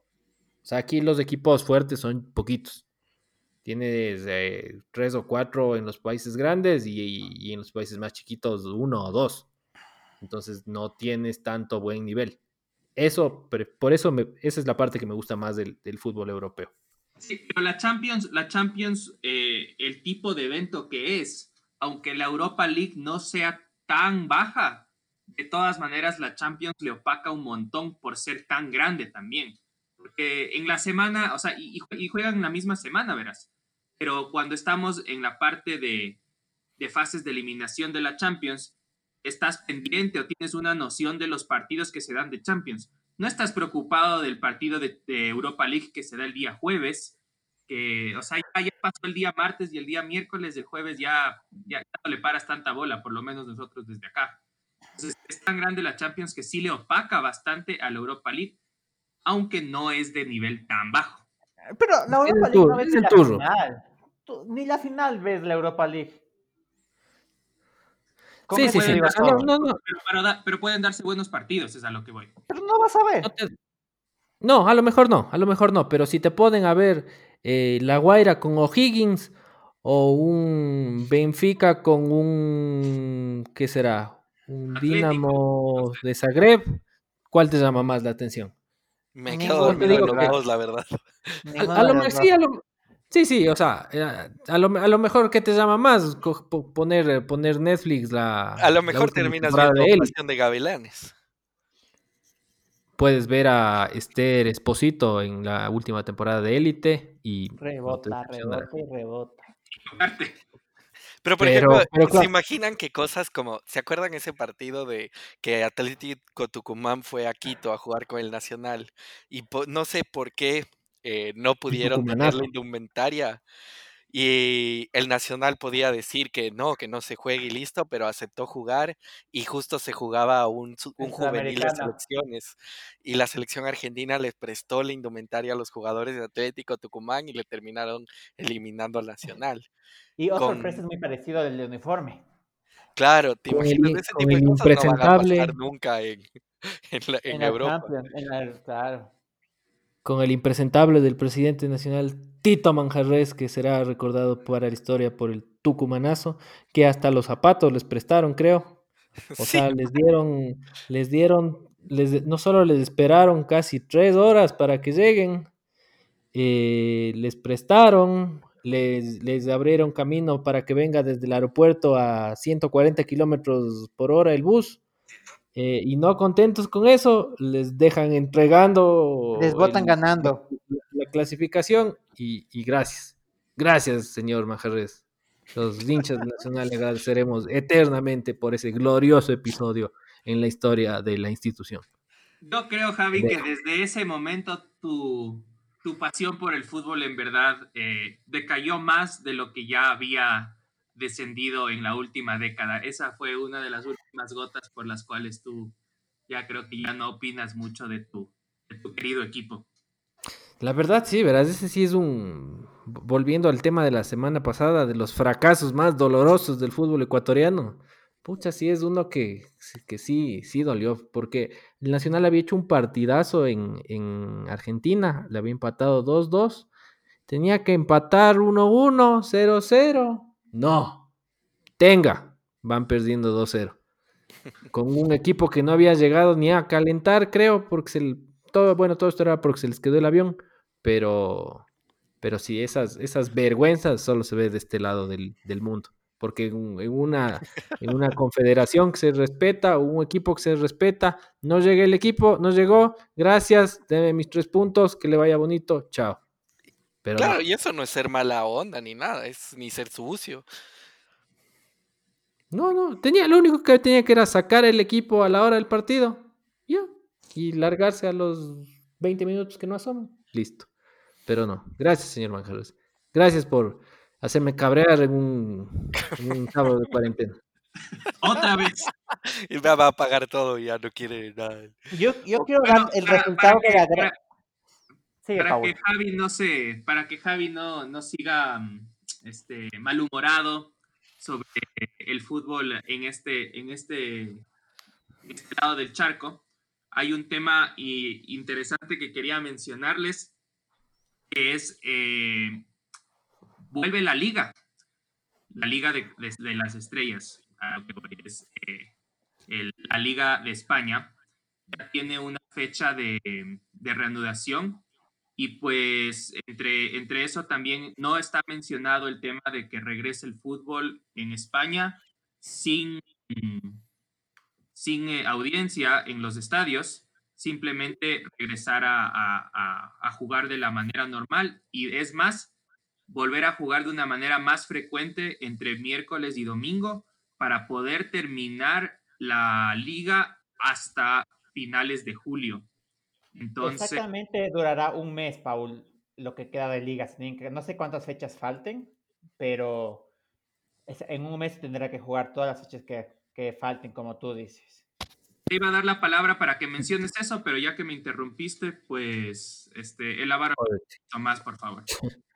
Speaker 1: O sea, aquí los equipos fuertes son poquitos. Tienes eh, tres o cuatro en los países grandes y en los países más chiquitos uno o dos. Entonces no tienes tanto buen nivel. Eso, por eso me- esa es la parte que me gusta más del, del fútbol europeo.
Speaker 4: Sí, pero la Champions, la Champions, eh, el tipo de evento que es, aunque la Europa League no sea tan baja, de todas maneras la Champions le opaca un montón por ser tan grande también. Porque en la semana, o sea, y, y jue- y juegan la misma semana, verás. Pero cuando estamos en la parte de, de fases de eliminación de la Champions, estás pendiente o tienes una noción de los partidos que se dan de Champions. No estás preocupado del partido de, de Europa League que se da el día jueves, que, o sea, ya, ya pasó el día martes y el día miércoles, el jueves ya, ya, ya no le paras tanta bola, por lo menos nosotros desde acá. Entonces, es tan grande la Champions que sí le opaca bastante a la Europa League, aunque no es de nivel tan bajo.
Speaker 2: Pero la Europa League no ves
Speaker 1: es
Speaker 2: ni
Speaker 1: el
Speaker 2: la
Speaker 1: turro.
Speaker 2: final. Tú- ni la final ves la Europa League.
Speaker 1: Sí, sí, sí. No, no, no,
Speaker 4: Pero, pero da- pero pueden darse buenos partidos, es a lo que voy.
Speaker 2: Pero no vas a ver.
Speaker 1: no te- no, a lo mejor no, a lo mejor no, pero si te ponen a ver eh, La Guaira con O'Higgins o un Benfica con un, ¿qué será? Un
Speaker 4: Atlético,
Speaker 1: Dinamo de Zagreb, ¿cuál te llama más la atención?
Speaker 3: Me quedo dormido en los la verdad.
Speaker 1: A, a lo sí, a lo- sí, sí, o sea, a lo, a lo mejor que te llama más poner, eh, poner Netflix la.
Speaker 3: A lo mejor terminas viendo
Speaker 1: de él.
Speaker 3: De Gavilanes.
Speaker 1: Puedes ver a Esther Esposito en la última temporada de Élite y
Speaker 2: Rebota, rebota y rebota.
Speaker 3: Pero, por
Speaker 1: Pero-
Speaker 3: ejemplo,
Speaker 1: pero
Speaker 3: ¿se imaginan que cosas como, ¿se acuerdan ese partido de que Atlético Tucumán fue a Quito a jugar con el Nacional? Y no sé por qué eh, no pudieron tener la indumentaria y el Nacional podía decir que no, que no se juegue y listo, pero aceptó jugar y justo se jugaba un, un juvenil de selecciones y la selección argentina les prestó la indumentaria a los jugadores de Atlético Tucumán y le terminaron eliminando al Nacional.
Speaker 2: Y otra
Speaker 3: Con-
Speaker 2: sorpresa es muy parecido del de uniforme.
Speaker 3: Claro, te
Speaker 1: el
Speaker 3: imaginas
Speaker 1: in-
Speaker 3: ese tipo de cosas no van a pasar nunca en, en, la- en
Speaker 2: la
Speaker 3: Europa.
Speaker 2: Champions, en la- claro.
Speaker 1: Con el impresentable del presidente nacional Tito Manjarres, que será recordado para la historia por el tucumanazo, que hasta los zapatos les prestaron, creo. O
Speaker 3: Sí,
Speaker 1: sea, les dieron, les dieron, les, no solo les esperaron casi tres horas para que lleguen, eh, les prestaron, les, les abrieron camino para que venga desde el aeropuerto a 140 kilómetros por hora el bus. Eh, y no contentos con eso, les dejan entregando
Speaker 2: Les votan
Speaker 1: el-
Speaker 2: ganando.
Speaker 1: la clasificación y, y gracias. Gracias, señor Manjarres. Los hinchas del Nacional le agradeceremos eternamente por ese glorioso episodio en la historia de la institución.
Speaker 4: yo creo, Javi, que desde ese momento tu, tu pasión por el fútbol en verdad eh, decayó más de lo que ya había descendido en la última década. Esa fue una de las últimas gotas por las cuales tú ya creo que ya no opinas mucho de tu, de tu querido equipo.
Speaker 1: La verdad, sí, verás, ese sí es un... Volviendo al tema de la semana pasada, de los fracasos más dolorosos del fútbol ecuatoriano. Pucha, sí es uno que, que sí, sí dolió, porque el Nacional había hecho un partidazo en, en Argentina, le había empatado 2-2, Tenía que empatar 1-1, 0-0. No. Tenga. Van perdiendo 2-0. Con un equipo que no había llegado ni a calentar, creo, porque se, todo, bueno, todo esto era porque se les quedó el avión, pero, pero sí, esas, esas vergüenzas solo se ve de este lado del, del mundo porque en, una, en una confederación que se respeta, un equipo que se respeta, no llegué el equipo, no llegó, gracias, deme mis tres puntos, que le vaya bonito, chao.
Speaker 3: Pero claro, y eso no es ser mala onda ni nada, es ni ser sucio.
Speaker 1: No, no, tenía, lo único que tenía que era sacar el equipo a la hora del partido, ya, y largarse a los 20 minutos que no asoman, listo. Pero no, gracias, señor Manjarres. Gracias por, hacerme cabrear en un, en sábado de cuarentena.
Speaker 4: Otra vez.
Speaker 3: Y me va a pagar todo y ya no quiere nada.
Speaker 2: Yo, yo quiero dar el resultado de la
Speaker 4: Para, para que Javi no se, para que Javi no, no siga este, malhumorado sobre el fútbol en este, en este, en este lado del charco, hay un tema interesante que quería mencionarles, que es eh, vuelve la liga, la liga de, las estrellas, es, eh, la liga de España, ya tiene una fecha de, reanudación y pues entre, entre eso también no está mencionado el tema de que regrese el fútbol en España sin, sin eh, audiencia en los estadios, simplemente regresar a, jugar de la manera normal y es más, volver a jugar de una manera más frecuente entre miércoles y domingo para poder terminar la liga hasta finales de julio. Entonces,
Speaker 2: Exactamente durará un mes, Paul, lo que queda de liga. No sé cuántas fechas falten, pero en un mes tendrá que jugar todas las fechas que, que falten, como tú dices.
Speaker 4: Te iba a dar la palabra para que menciones eso, pero ya que me interrumpiste, pues este, elabora un poquito más, por favor.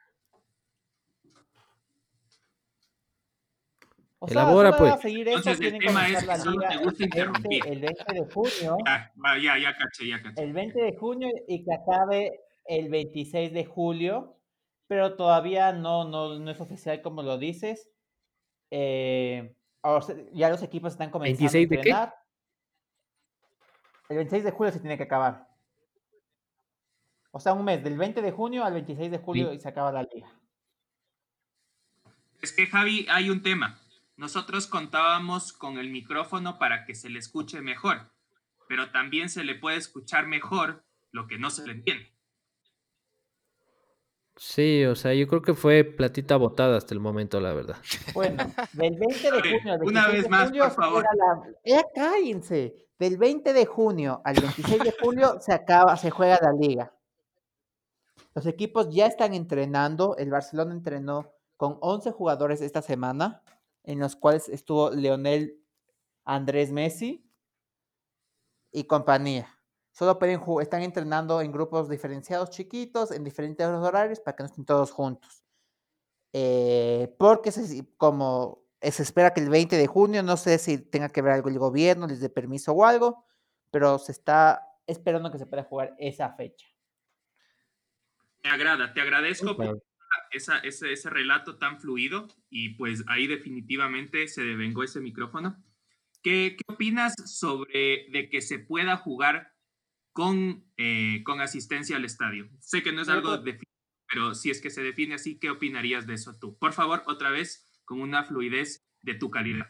Speaker 2: O sea, Elabora, pues. Seguir Entonces, el tema es que solo te gusta interrumpir. El 20 de junio.
Speaker 4: Ya, ya, caché, ya caché.
Speaker 2: El 20 de junio y que acabe el 26 de julio, pero todavía no, no, no es oficial como lo dices. Eh, ya los equipos están comenzando
Speaker 1: ¿26 a entrenar.
Speaker 2: Qué? El 26 de julio se tiene que acabar. O sea, un mes, del 20 de junio al 26 de julio sí. y se acaba la liga.
Speaker 4: Es que, Javi, hay un tema. Nosotros contábamos con el micrófono para que se le escuche mejor, pero también se le puede escuchar mejor lo que no se le entiende.
Speaker 1: Sí, o sea, yo creo que fue platita botada hasta el momento, la verdad.
Speaker 2: Bueno, del 20 de junio al 26
Speaker 4: Una vez más,
Speaker 2: junio,
Speaker 4: por favor.
Speaker 2: La... cállense. Del 20 de junio al 26 de julio se acaba, se juega la liga. Los equipos ya están entrenando. El Barcelona entrenó con 11 jugadores esta semana en los cuales estuvo Leonel Andrés Messi y compañía. Solo pueden están entrenando en grupos diferenciados chiquitos, en diferentes horarios, para que no estén todos juntos. Eh, porque se, como se espera que el 20 de junio, no sé si tenga que ver algo el gobierno, les dé permiso o algo, pero se está esperando que se pueda jugar esa fecha.
Speaker 4: Me agrada, te agradezco ese, relato tan fluido y pues ahí definitivamente se devengó ese micrófono. ¿Qué, qué opinas sobre de que se pueda jugar con, eh, con asistencia al estadio? Sé que no es algo definido, pero si es que se define así, ¿qué opinarías de eso tú? Por favor, otra vez, con una fluidez de tu calidad.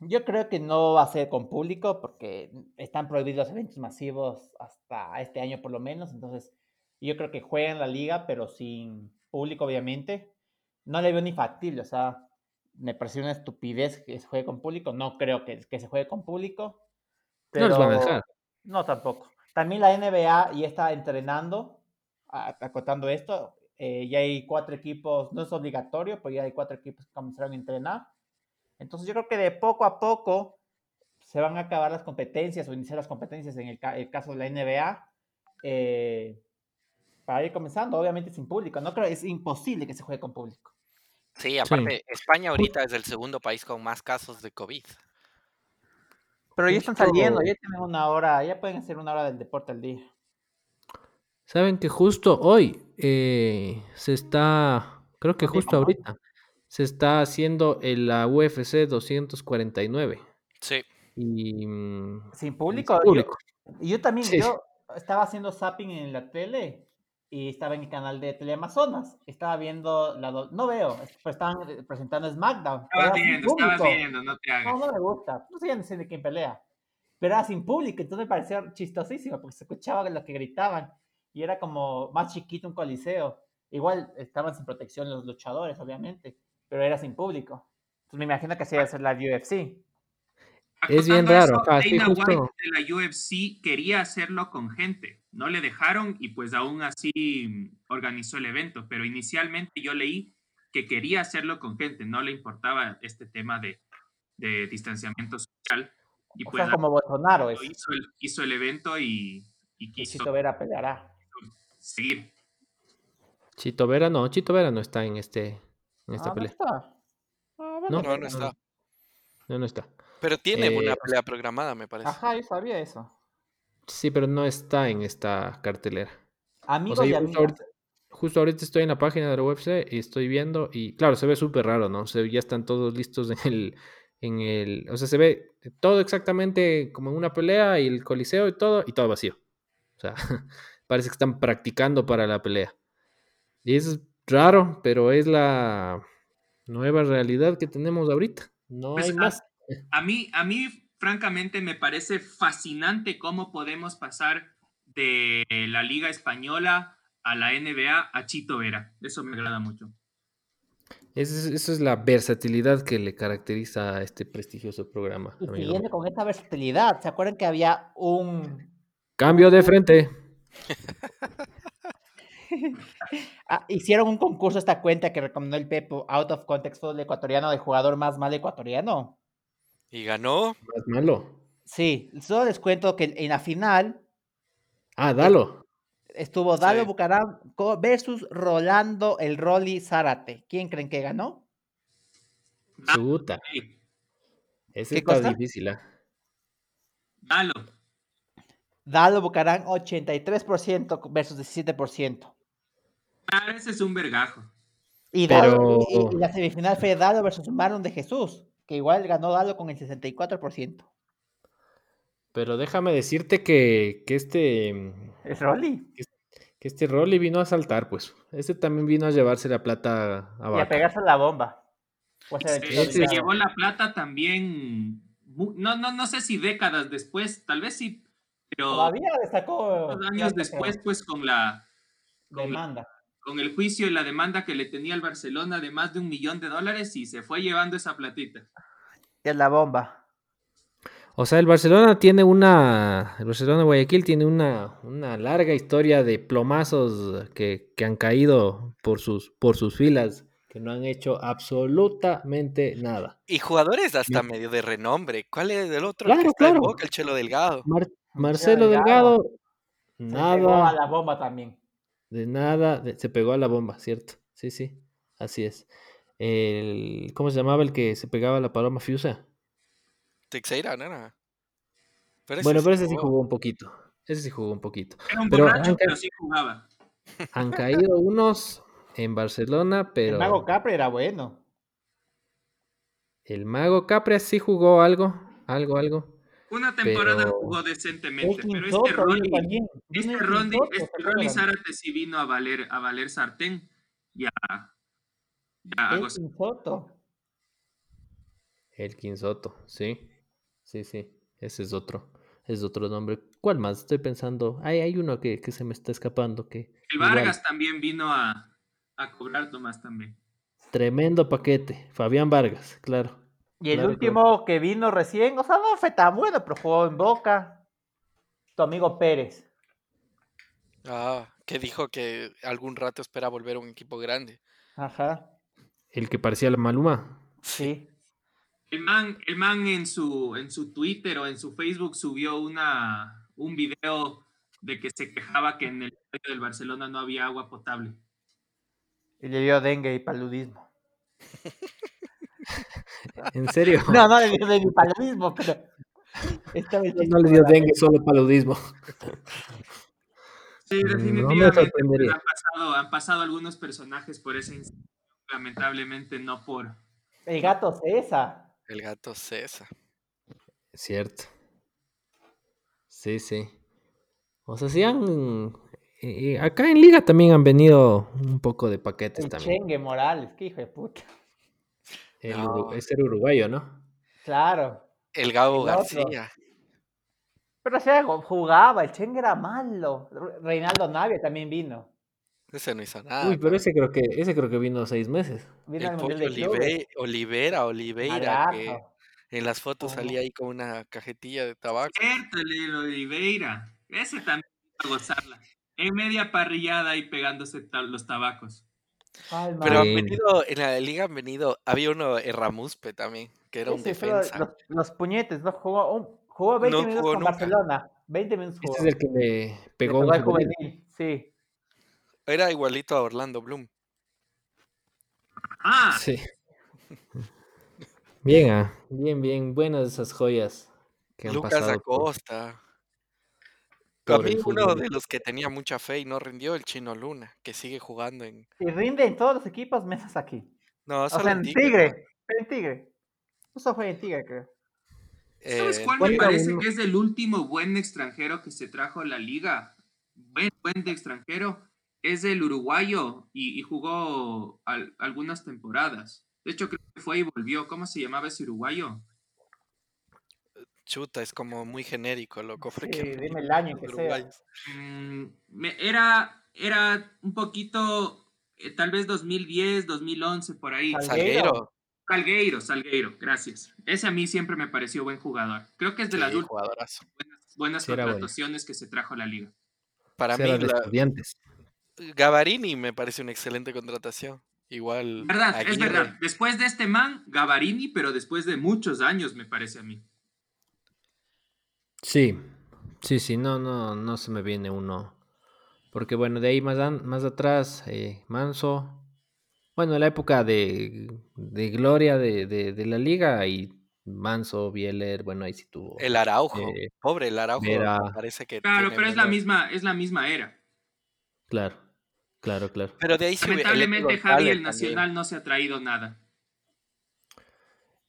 Speaker 2: Yo creo que no va a ser con público porque están prohibidos los eventos masivos hasta este año por lo menos. Entonces, yo creo que juegan la liga, pero sin, público, obviamente. No le veo ni factible, o sea, me parece una estupidez que se juegue con público. No creo que, que se juegue con público.
Speaker 1: no los van a dejar.
Speaker 2: No, tampoco. También la NBA ya está entrenando, acotando esto. Eh, ya hay cuatro equipos, no es obligatorio, pero ya hay cuatro equipos que comenzaron a entrenar. Entonces yo creo que de poco a poco se van a acabar las competencias o iniciar las competencias en el, el caso de la NBA. Eh, para ir comenzando, obviamente sin público. No creo, es imposible que se juegue con público.
Speaker 3: Sí, aparte, España ahorita es el segundo país con más casos de COVID.
Speaker 2: Pero ya están saliendo, ya tienen una hora, ya pueden hacer una hora del deporte al día.
Speaker 1: Saben que justo hoy eh, se está, creo que justo ahorita, se está haciendo en la UFC 249.
Speaker 3: Sí.
Speaker 1: Y, mm,
Speaker 2: Sin
Speaker 1: y
Speaker 2: público.
Speaker 1: sin público.
Speaker 2: Yo, y yo también,
Speaker 1: Sí.
Speaker 2: yo estaba haciendo zapping en la tele y estaba en el canal de Teleamazonas. Estaba viendo, la do- no veo, pero estaban eh, presentando SmackDown.
Speaker 4: Estabas viendo, estabas viendo, no te
Speaker 2: No,
Speaker 4: hagas.
Speaker 2: no me gusta. No sé ni quién pelea. Pero era sin público, entonces me pareció chistosísimo porque se escuchaba lo que gritaban y era como más chiquito un coliseo. Igual estaban sin protección los luchadores, obviamente, pero era sin público. Entonces me imagino que así debe ser la UFC.
Speaker 1: Es bien raro,
Speaker 4: Dana
Speaker 1: justo.
Speaker 4: White de la UFC quería hacerlo con gente, no le dejaron y pues aún así mm, organizó el evento, pero inicialmente yo leí que quería hacerlo con gente, no le importaba este tema de, de distanciamiento social y
Speaker 2: O
Speaker 4: pues
Speaker 2: sea, como Bolsonaro es.
Speaker 4: hizo, el, hizo el evento y, y
Speaker 2: Y
Speaker 4: quiso
Speaker 2: Chito Vera peleará.
Speaker 4: seguir.
Speaker 1: Chito Vera no, Chito Vera no está en este en esta
Speaker 2: Ah, ¿no
Speaker 1: pelea.
Speaker 2: está? Ah, vale,
Speaker 1: No,
Speaker 3: No, no está.
Speaker 1: No, no está.
Speaker 3: Pero tiene
Speaker 1: Eh,
Speaker 3: una
Speaker 1: o
Speaker 3: pelea programada, me parece.
Speaker 2: Ajá, yo sabía eso.
Speaker 1: Sí, pero no está en esta cartelera. O
Speaker 2: Amigos
Speaker 1: sea,
Speaker 2: y
Speaker 1: justo ahorita, justo ahorita estoy en la página de la UFC y estoy viendo y claro, se ve súper raro, ¿no? Se, ya están todos listos en el, en el, o sea, se ve todo exactamente como en una pelea y el coliseo y todo y todo vacío. O sea, parece que están practicando para la pelea. Y es raro, pero es la nueva realidad que tenemos ahorita. No
Speaker 4: Pues,
Speaker 1: hay
Speaker 4: a-
Speaker 1: más.
Speaker 4: A mí, a mí, francamente, me parece fascinante cómo podemos pasar de la Liga Española a la NBA a Chito Vera. Eso me agrada mucho.
Speaker 1: Esa es, la versatilidad que le caracteriza a este prestigioso programa.
Speaker 2: Y
Speaker 1: amigo
Speaker 2: siguiendo con esta versatilidad, ¿se acuerdan que había un...
Speaker 1: Cambio de frente.
Speaker 2: ah, hicieron un concurso esta cuenta que recomendó el Pepo, Out of Context Fútbol ecuatoriano, de jugador más mal ecuatoriano?
Speaker 3: Y ganó.
Speaker 1: Más malo.
Speaker 2: Sí, solo les cuento que en la final
Speaker 1: Ah, dalo.
Speaker 2: estuvo Dalo
Speaker 3: Sí.
Speaker 2: Bucaram co- versus Rolando el Rolly Zárate. ¿Quién creen que ganó?
Speaker 1: Chuta.
Speaker 4: Sí,
Speaker 1: Ese
Speaker 2: ¿Qué
Speaker 1: está
Speaker 2: cosa?
Speaker 1: difícil, ¿ah?
Speaker 4: dalo.
Speaker 2: Dalo Bucaram 83% versus 17%.
Speaker 4: Ah, ese es un vergajo.
Speaker 2: Y, Dalo-
Speaker 1: Pero-
Speaker 2: y- y la semifinal fue Dalo versus Marlon de Jesús, que igual ganó Dalo con el 64%.
Speaker 1: Pero déjame decirte que, que este
Speaker 2: ¿Es Rolly?
Speaker 1: que este Rolly vino a saltar, pues. Este también vino a llevarse la plata a
Speaker 2: Y a pegarse la bomba. O sea,
Speaker 4: Se, llevó la plata también. No, no, no sé si décadas después, tal vez sí, pero
Speaker 2: Todavía destacó.
Speaker 4: años después, pues con la con la-
Speaker 2: Demanda.
Speaker 4: Con el juicio y la demanda que le tenía al Barcelona de más de un millón de dólares y se fue llevando esa platita.
Speaker 2: Es la bomba.
Speaker 1: O sea, el Barcelona tiene una. El Barcelona de Guayaquil tiene una, una larga historia de plomazos que, que han caído por sus, por sus filas, que no han hecho absolutamente nada.
Speaker 3: Y jugadores hasta medio de renombre. ¿Cuál es el otro?
Speaker 1: Claro,
Speaker 3: está en
Speaker 1: claro.
Speaker 3: Boca, el Chelo Delgado.
Speaker 1: Mar- Marcelo
Speaker 2: Delgado.
Speaker 1: Delgado,
Speaker 2: Se pegó a
Speaker 1: nada,
Speaker 2: la bomba también.
Speaker 1: De nada, de- se pegó a la bomba, ¿cierto? Sí, sí, así es. El, ¿Cómo se llamaba el que se pegaba a la paloma Fiusa?
Speaker 3: Teixeira, ¿no era? Pero
Speaker 1: Bueno, pero ese sí
Speaker 3: jugó.
Speaker 1: un poquito. Ese sí jugó un poquito.
Speaker 4: Era un
Speaker 1: Pero
Speaker 4: borracho,
Speaker 1: han
Speaker 4: pero sí jugaba.
Speaker 1: Han caído unos en Barcelona, pero
Speaker 2: El mago Capri era bueno.
Speaker 1: el mago Capri sí jugó algo, algo, algo.
Speaker 4: Una temporada
Speaker 1: Pero-
Speaker 4: jugó
Speaker 2: El
Speaker 4: decentemente, pero este Rolly, este
Speaker 2: el
Speaker 4: Rolly, este
Speaker 2: ¿se
Speaker 4: Rolly? Zárate sí vino a valer, a valer sartén y a, y a
Speaker 2: El. Quinsoto.
Speaker 1: El Quinsoto, sí. Sí, sí. Ese es otro. Es otro nombre. ¿Cuál más? Estoy pensando. Hay, hay uno que, que se me está escapando. Que
Speaker 4: El
Speaker 1: igual,
Speaker 4: Vargas también vino a, a cobrar Tomás también.
Speaker 1: Tremendo paquete. Fabián Vargas, claro.
Speaker 2: Y el
Speaker 1: Claro,
Speaker 2: último que vino recién, o sea, no fue tan bueno, pero jugó en Boca. Tu amigo Pérez.
Speaker 3: Ah, que dijo que algún rato espera volver a un equipo grande.
Speaker 2: Ajá.
Speaker 1: El que parecía la Maluma.
Speaker 2: Sí.
Speaker 4: El man, el man en su, en su Twitter o en su Facebook subió una, un video de que se quejaba que en el estadio del Barcelona no había agua potable.
Speaker 2: Y le dio dengue y paludismo.
Speaker 1: ¿En serio?
Speaker 2: No, no le dio dengue y paludismo, pero. Estaba el
Speaker 1: No, le dio dengue, solo paludismo.
Speaker 4: Sí,
Speaker 1: no
Speaker 4: definitivamente han, pasado, han pasado algunos personajes por ese instituto, lamentablemente no por...
Speaker 2: El gato César.
Speaker 3: El gato César.
Speaker 1: Cierto. Sí, sí. O sea, sí han... eh, acá en Liga también han venido un poco de paquetes
Speaker 2: El
Speaker 1: también.
Speaker 2: Chengue Morales, qué hijo de puta.
Speaker 1: El
Speaker 3: No.
Speaker 1: Uru- es el uruguayo, ¿no?
Speaker 2: Claro.
Speaker 3: El Gabo
Speaker 2: El.
Speaker 3: García.
Speaker 2: Pero o sea, jugaba, el Chengue era malo. Re- Reinaldo Navia también vino.
Speaker 3: Ese no hizo nada.
Speaker 1: Uy, pero ese creo que ese creo que vino seis meses.
Speaker 2: Vino
Speaker 3: El pollo. Olive- Olivera, Oliveira, que en las fotos salía ahí con una cajetilla de tabaco.
Speaker 4: Cierto, el Oliveira. Ese también a gozarla. En media parrillada y pegándose los tabacos.
Speaker 3: Pero han
Speaker 1: Sí.
Speaker 3: venido, en la liga han venido, había uno en Ramuspe también, que era un
Speaker 2: solo
Speaker 3: defensa.
Speaker 2: Los, los puñetes, ¿no? Jugó, un- jugó 20
Speaker 3: No
Speaker 2: minutos
Speaker 3: jugó
Speaker 2: con
Speaker 3: nunca.
Speaker 2: Barcelona. 20 minutos jugó.
Speaker 1: Este es el que pegó
Speaker 2: pegó
Speaker 1: juvenil.
Speaker 2: juvenil, sí.
Speaker 3: Era igualito a Orlando Bloom.
Speaker 4: Ah,
Speaker 1: Sí. Bien, ah, bien, bien. Buenas esas joyas que han
Speaker 3: Lucas
Speaker 1: pasado. por-
Speaker 3: Acosta. A mí
Speaker 1: el
Speaker 3: uno de los que tenía mucha fe y no rindió, el Chino Luna, que sigue jugando en...
Speaker 2: Y rinde en todos los equipos menos aquí.
Speaker 3: No,
Speaker 2: O
Speaker 3: solo
Speaker 2: sea,
Speaker 3: en Tigre,
Speaker 2: Tigre. En Tigre. Eso fue en Tigre, creo.
Speaker 4: ¿sabes
Speaker 3: Eh,
Speaker 4: cuál
Speaker 1: ¿cuál
Speaker 4: me parece que es el último buen extranjero que se trajo a la liga? Buen, buen de extranjero. Es el uruguayo y, y jugó al- algunas temporadas. De hecho, creo que fue y volvió. ¿Cómo se llamaba ese uruguayo?
Speaker 3: Chuta, es como muy genérico, loco.
Speaker 2: Sí,
Speaker 3: porque
Speaker 2: dime el año que sea.
Speaker 4: Mm, me- era, era un poquito, eh, tal vez 2010, 2011, por ahí.
Speaker 2: Salgueiro.
Speaker 4: Salgueiro, Salgueiro, gracias. Ese a mí siempre me pareció buen jugador. Creo que es de las
Speaker 3: Sí,
Speaker 4: últimas
Speaker 3: jugadorazo.
Speaker 4: buenas, buenas
Speaker 1: Sí, era bueno.
Speaker 4: contrataciones que se trajo a la liga.
Speaker 3: Para mí, la-
Speaker 1: estudiantes.
Speaker 3: Gavarini me parece una excelente contratación. Igual.
Speaker 4: Verdad, es verdad. Después de este man, Gavarini, pero después de muchos años, me parece a mí.
Speaker 1: Sí, sí, sí, no, no, no se me viene uno. Porque bueno, de ahí más, an- más atrás, eh, Manso. Bueno, en la época de, de gloria de, de, de la liga, y Manso, Bieler, bueno, ahí sí tuvo.
Speaker 3: El Araujo.
Speaker 1: Eh,
Speaker 3: Pobre, el Araujo. Parece que.
Speaker 4: Claro, pero es la misma, es la misma era.
Speaker 1: Claro, claro, claro.
Speaker 3: Pero de ahí
Speaker 4: Lamentablemente, Javi, el
Speaker 3: también.
Speaker 4: Nacional no se ha traído nada.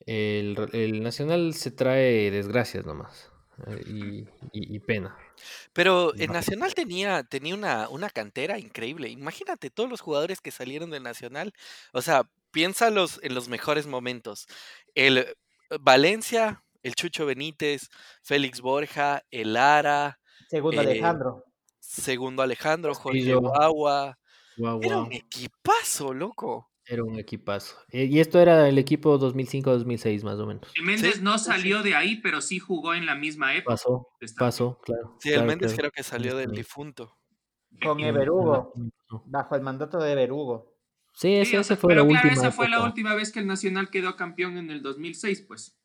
Speaker 1: El, el Nacional se trae desgracias nomás. Eh, y, y- y pena.
Speaker 3: Pero el. Nacional tenía, tenía una, una cantera increíble. Imagínate todos los jugadores que salieron del Nacional. O sea, piénsalos en los mejores momentos. El Valencia, el Chucho Benítez, Félix Borja, el Lara,
Speaker 2: Segundo
Speaker 3: Eh,
Speaker 2: Alejandro.
Speaker 3: segundo Alejandro, Jorge. Guagua. Era un equipazo, loco.
Speaker 1: Era un equipazo. Eh, y esto era el equipo 2005-2006 más o menos.
Speaker 4: El Méndez
Speaker 3: Sí,
Speaker 4: no
Speaker 3: sí, sí.
Speaker 4: salió de ahí, pero sí jugó en la misma época.
Speaker 1: Pasó, pasó, claro.
Speaker 3: Sí, el
Speaker 1: claro,
Speaker 3: Méndez
Speaker 1: claro.
Speaker 3: creo que salió del
Speaker 1: Sí.
Speaker 3: difunto.
Speaker 2: Con Everugo. Bajo el mandato de Everugo.
Speaker 1: Sí,
Speaker 4: Sí,
Speaker 1: ese, ese
Speaker 4: sea,
Speaker 1: fue
Speaker 4: pero
Speaker 1: la
Speaker 4: claro,
Speaker 1: última
Speaker 4: esa fue la última vez que el Nacional quedó campeón en el 2006, pues.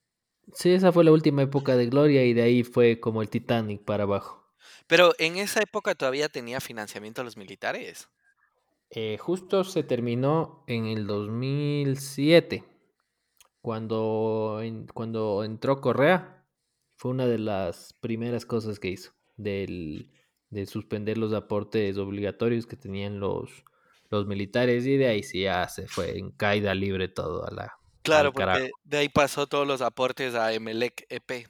Speaker 1: Sí, esa fue la última época de gloria y de ahí fue como el Titanic para abajo.
Speaker 3: Pero en esa época todavía tenía financiamiento a los militares.
Speaker 1: Eh, justo se terminó en el 2007, cuando, cuando entró Correa. Fue una de las primeras cosas que hizo, del, de suspender los aportes obligatorios que tenían los, los militares y de ahí sí ya se fue en caída libre todo a la...
Speaker 3: Claro, porque de ahí pasó todos los aportes a Emelec EP.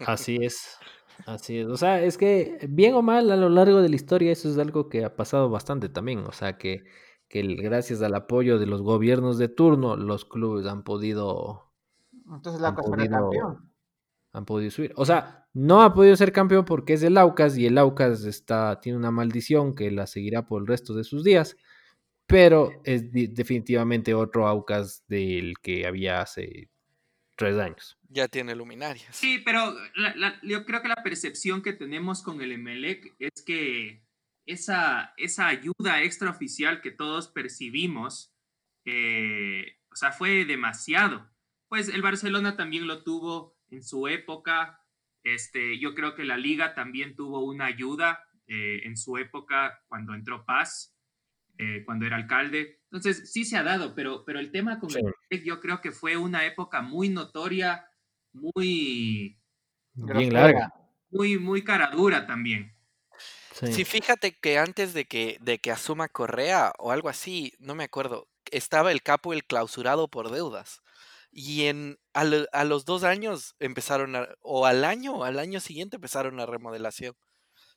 Speaker 1: Así es, así es. O sea, es que bien o mal a lo largo de la historia eso es algo que ha pasado bastante también. O sea, que, que el- gracias al apoyo de los gobiernos de turno, los clubes han podido,
Speaker 2: Entonces
Speaker 1: Han
Speaker 2: Laucas fue
Speaker 1: podido-
Speaker 2: campeón.
Speaker 1: han podido subir. O sea, no ha podido ser campeón porque es el Aucas y el Aucas está, tiene una maldición que la seguirá por el resto de sus días. Pero es definitivamente otro Aucas del que había hace tres años.
Speaker 3: Ya tiene luminarias.
Speaker 4: Sí, pero la- la- yo creo que la percepción que tenemos con el Emelec es que esa, esa ayuda extraoficial que todos percibimos, eh, o sea, fue demasiado. Pues el Barcelona también lo tuvo en su época. Este, yo creo que la liga también tuvo una ayuda eh, en su época cuando entró Paz, eh, cuando era alcalde. Entonces, sí se ha dado, pero, pero el tema con
Speaker 1: Sí.
Speaker 4: el Emelec yo creo que fue una época muy notoria, muy...
Speaker 1: Bien larga.
Speaker 4: muy, muy cara dura también.
Speaker 3: Sí.
Speaker 1: Sí.
Speaker 3: fíjate que antes de que, de que asuma Correa o algo así, no me acuerdo, estaba el capo el clausurado por deudas. Y en, a, lo- a los dos años empezaron a, o al año, o al año siguiente empezaron la remodelación.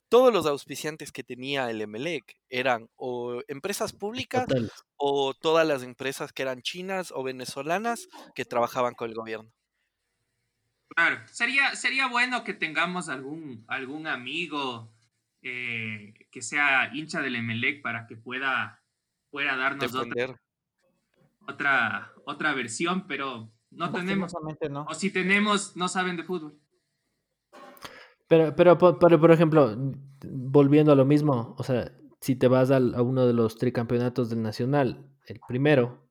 Speaker 3: Todos los auspiciantes que tenía el Emelec eran o empresas públicas o todas las empresas que eran chinas o venezolanas que trabajaban con el gobierno.
Speaker 4: Claro, sería, sería bueno que tengamos algún, algún amigo eh, que sea hincha del Emelec para que pueda, pueda darnos otra, otra, otra versión, pero no tenemos.
Speaker 2: No.
Speaker 4: O si tenemos, no saben de fútbol.
Speaker 1: Pero, pero, pero, por ejemplo, volviendo a lo mismo, o sea, si te vas al- a uno de los tricampeonatos del Nacional, el primero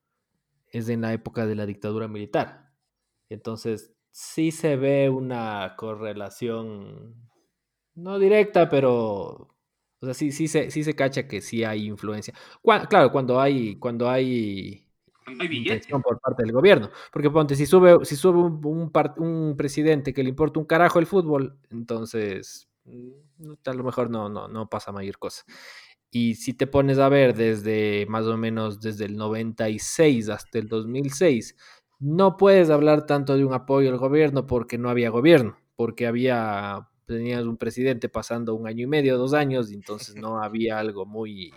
Speaker 1: es en la época de la dictadura militar. Entonces, sí se ve una correlación, no directa, pero, o sea, sí, sí, se, sí se cacha que sí hay influencia. Claro, cuando hay, cuando hay
Speaker 4: hay billetes.
Speaker 1: intención por parte del gobierno. Porque ponte, si sube, si sube un, un par- un presidente que le importa un carajo el fútbol, entonces mm, a lo mejor no, no, no pasa mayor cosa. Y si te pones a ver desde más o menos desde el 96 hasta el 2006, no puedes hablar tanto de un apoyo al gobierno porque no había gobierno, porque había, tenías un presidente pasando un año y medio, dos años, y entonces no había algo muy,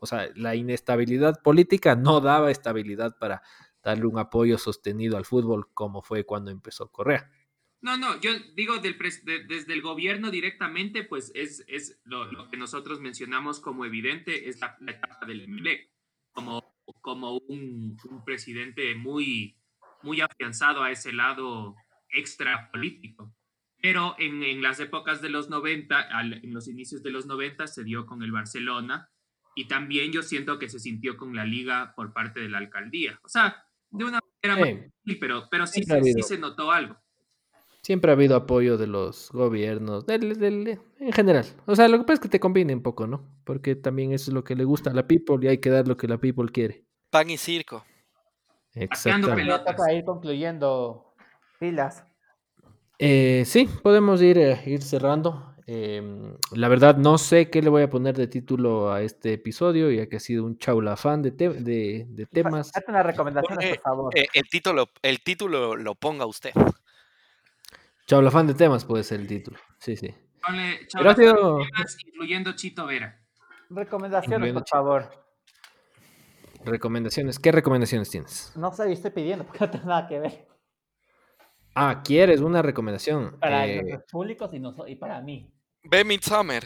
Speaker 1: o sea, la inestabilidad política no daba estabilidad para darle un apoyo sostenido al fútbol como fue cuando empezó Correa.
Speaker 4: No, no, yo digo del pres- de- desde el gobierno directamente, pues es, es lo, lo que nosotros mencionamos como evidente, es la, la etapa del Emelec, como, como un, un presidente muy, muy afianzado a ese lado extra político. Pero en, en las épocas de los 90, al- en los inicios de los 90, se dio con el Barcelona y también yo siento que se sintió con la liga por parte de la alcaldía. O sea, de una manera más
Speaker 1: Sí,
Speaker 4: sutil, pero, pero sí, sí
Speaker 1: habido.
Speaker 4: se notó algo.
Speaker 1: siempre ha habido apoyo de los gobiernos, del- del- en general. O sea, lo que pasa es que te conviene un poco, ¿no? Porque también eso es lo que le gusta a la people y hay que dar lo que la people quiere.
Speaker 3: Pan y circo.
Speaker 1: Exactamente.
Speaker 2: Toca ir concluyendo pilas.
Speaker 1: Eh, sí, podemos ir, eh, ir cerrando. Em, la verdad, no sé qué le voy a poner de título a este episodio, ya que ha sido un chaulafán de, te- de, de temas.
Speaker 2: Hazte unas recomendaciones,
Speaker 3: Pone,
Speaker 2: por favor.
Speaker 3: eh, el, título, el título lo ponga usted.
Speaker 1: Chaulafán de temas puede ser el título. Sí, sí.
Speaker 4: Ponle
Speaker 1: Pero ha
Speaker 4: Chavas
Speaker 1: sido
Speaker 4: Temas, incluyendo Chito Vera.
Speaker 2: Recomendaciones,
Speaker 1: incluyendo
Speaker 2: por favor.
Speaker 1: Recomendaciones. ¿Qué recomendaciones tienes?
Speaker 2: No sé, yo estoy pidiendo porque no tengo nada que ver.
Speaker 1: Ah, ¿quieres una recomendación?
Speaker 2: Para
Speaker 1: Eh,
Speaker 2: los públicos y, noso- y para mí.
Speaker 3: Ve Midsummer.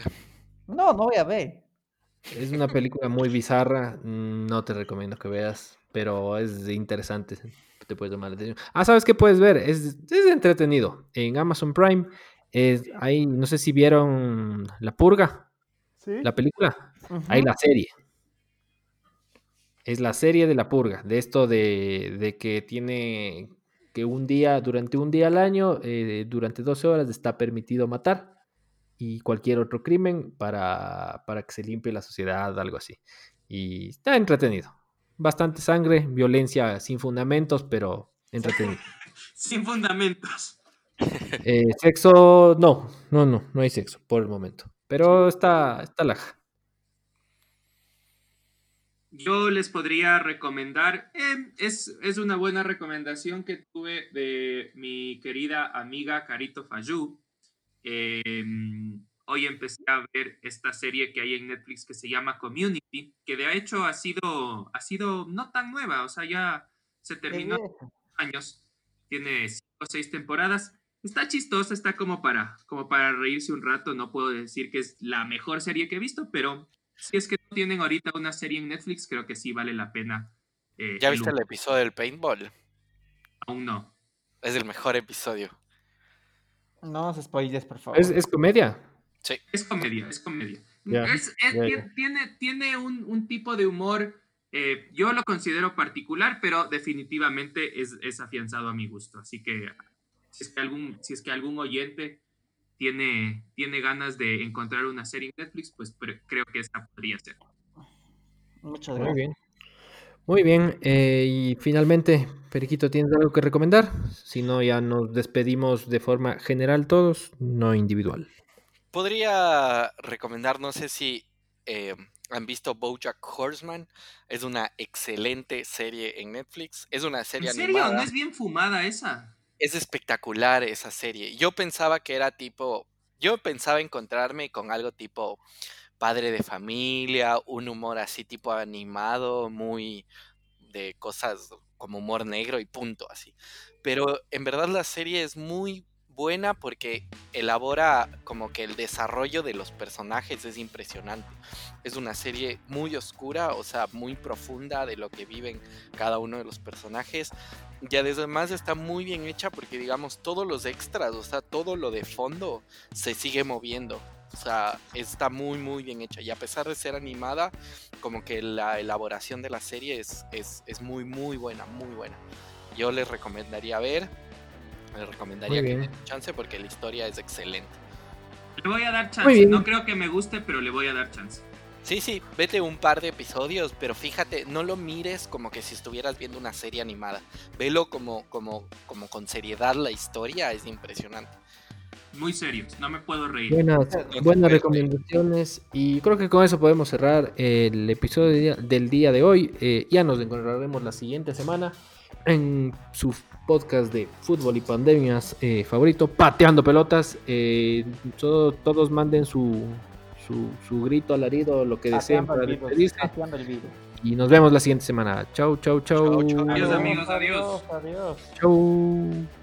Speaker 2: No, no voy a ver.
Speaker 1: es una película muy bizarra. No te recomiendo que veas, pero es interesante. Te puedes tomar la atención. Ah, ¿sabes qué puedes ver? Es, es entretenido. En Amazon Prime, es, ahí, no sé si vieron La Purga,
Speaker 2: ¿Sí?
Speaker 1: la película. Hay la serie. Es la serie de La Purga, de esto de, de que tiene que un día, durante un día al año, eh, durante 12 horas está permitido matar y cualquier otro crimen para, para que se limpie la sociedad, algo así. Y está entretenido. Bastante sangre, violencia sin fundamentos, pero entretenido.
Speaker 4: Sin fundamentos.
Speaker 1: Eh, sexo, no, no, no, no hay sexo por el momento. Pero está, está laja.
Speaker 4: Yo les podría recomendar, eh, es, es una buena recomendación que tuve de mi querida amiga Carito Fayú. Eh, hoy empecé a ver esta serie que hay en Netflix que se llama Community, que de hecho ha sido, ha sido no tan nueva, o sea, ya se terminó años, tiene cinco o seis temporadas. Está chistosa, está como para, como para reírse un rato. No puedo decir que es la mejor serie que he visto, pero si es que tienen ahorita una serie en Netflix, creo que sí vale la pena. eh,
Speaker 3: ¿Ya
Speaker 4: el
Speaker 3: viste el episodio del paintball?
Speaker 4: Aún no.
Speaker 3: Es el mejor episodio.
Speaker 2: No nos spoiles, por favor.
Speaker 1: Es, es comedia.
Speaker 4: Es comedia, es comedia. Es-
Speaker 1: ya.
Speaker 4: Tiene, tiene un, un tipo de humor, eh, yo lo considero particular, pero definitivamente es, es afianzado a mi gusto. Así que si es que algún, si es que algún oyente tiene, tiene ganas de encontrar una serie en Netflix, pues creo que esta podría ser.
Speaker 2: Muchas
Speaker 1: Muy
Speaker 2: gracias.
Speaker 1: bien. Muy bien, eh, y finalmente, Periquito, ¿tienes algo que recomendar? Si no, ya nos despedimos de forma general todos, no individual.
Speaker 3: Podría recomendar, no sé si eh, han visto BoJack Horseman. Es una excelente serie en Netflix. Es una serie
Speaker 4: ¿En serio?
Speaker 3: animada.
Speaker 4: ¿No es bien fumada esa?
Speaker 3: Es espectacular esa serie. Yo pensaba que era tipo, yo pensaba encontrarme con algo tipo padre de familia, un humor así tipo animado, muy de cosas como humor negro y punto así. Pero en verdad la serie es muy buena porque elabora como que el desarrollo de los personajes es impresionante. Es una serie muy oscura, o sea, muy profunda de lo que viven cada uno de los personajes. Y además está muy bien hecha porque digamos todos los extras, o sea, todo lo de fondo se sigue moviendo. O sea, está muy muy bien hecha. Y a pesar de ser animada, como que la elaboración de la serie es, es, es muy muy buena, muy buena. Yo les recomendaría ver. Les recomendaría que den chance porque la historia es excelente.
Speaker 4: Le voy a dar chance. No creo que me guste, pero le voy a dar chance.
Speaker 3: Sí, sí, vete un par de episodios, pero fíjate, no lo mires como que si estuvieras viendo una serie animada. Velo como, como, como con seriedad la historia, es impresionante.
Speaker 4: Muy serios, no me puedo reír.
Speaker 1: Buenas, buenas recomendaciones y creo que con eso podemos cerrar el episodio del día- del día de hoy. Eh, ya nos encontraremos la siguiente semana en su podcast de fútbol y pandemias eh, favorito, Pateando Pelotas. Eh, todo- todos manden su, su, su grito, alarido, lo que deseen para
Speaker 2: el virus.
Speaker 1: Y nos vemos la siguiente semana. Chau, chau, chau.
Speaker 3: Chau, chau.
Speaker 4: Adiós, amigos, adiós.
Speaker 2: Adiós.
Speaker 1: Chau.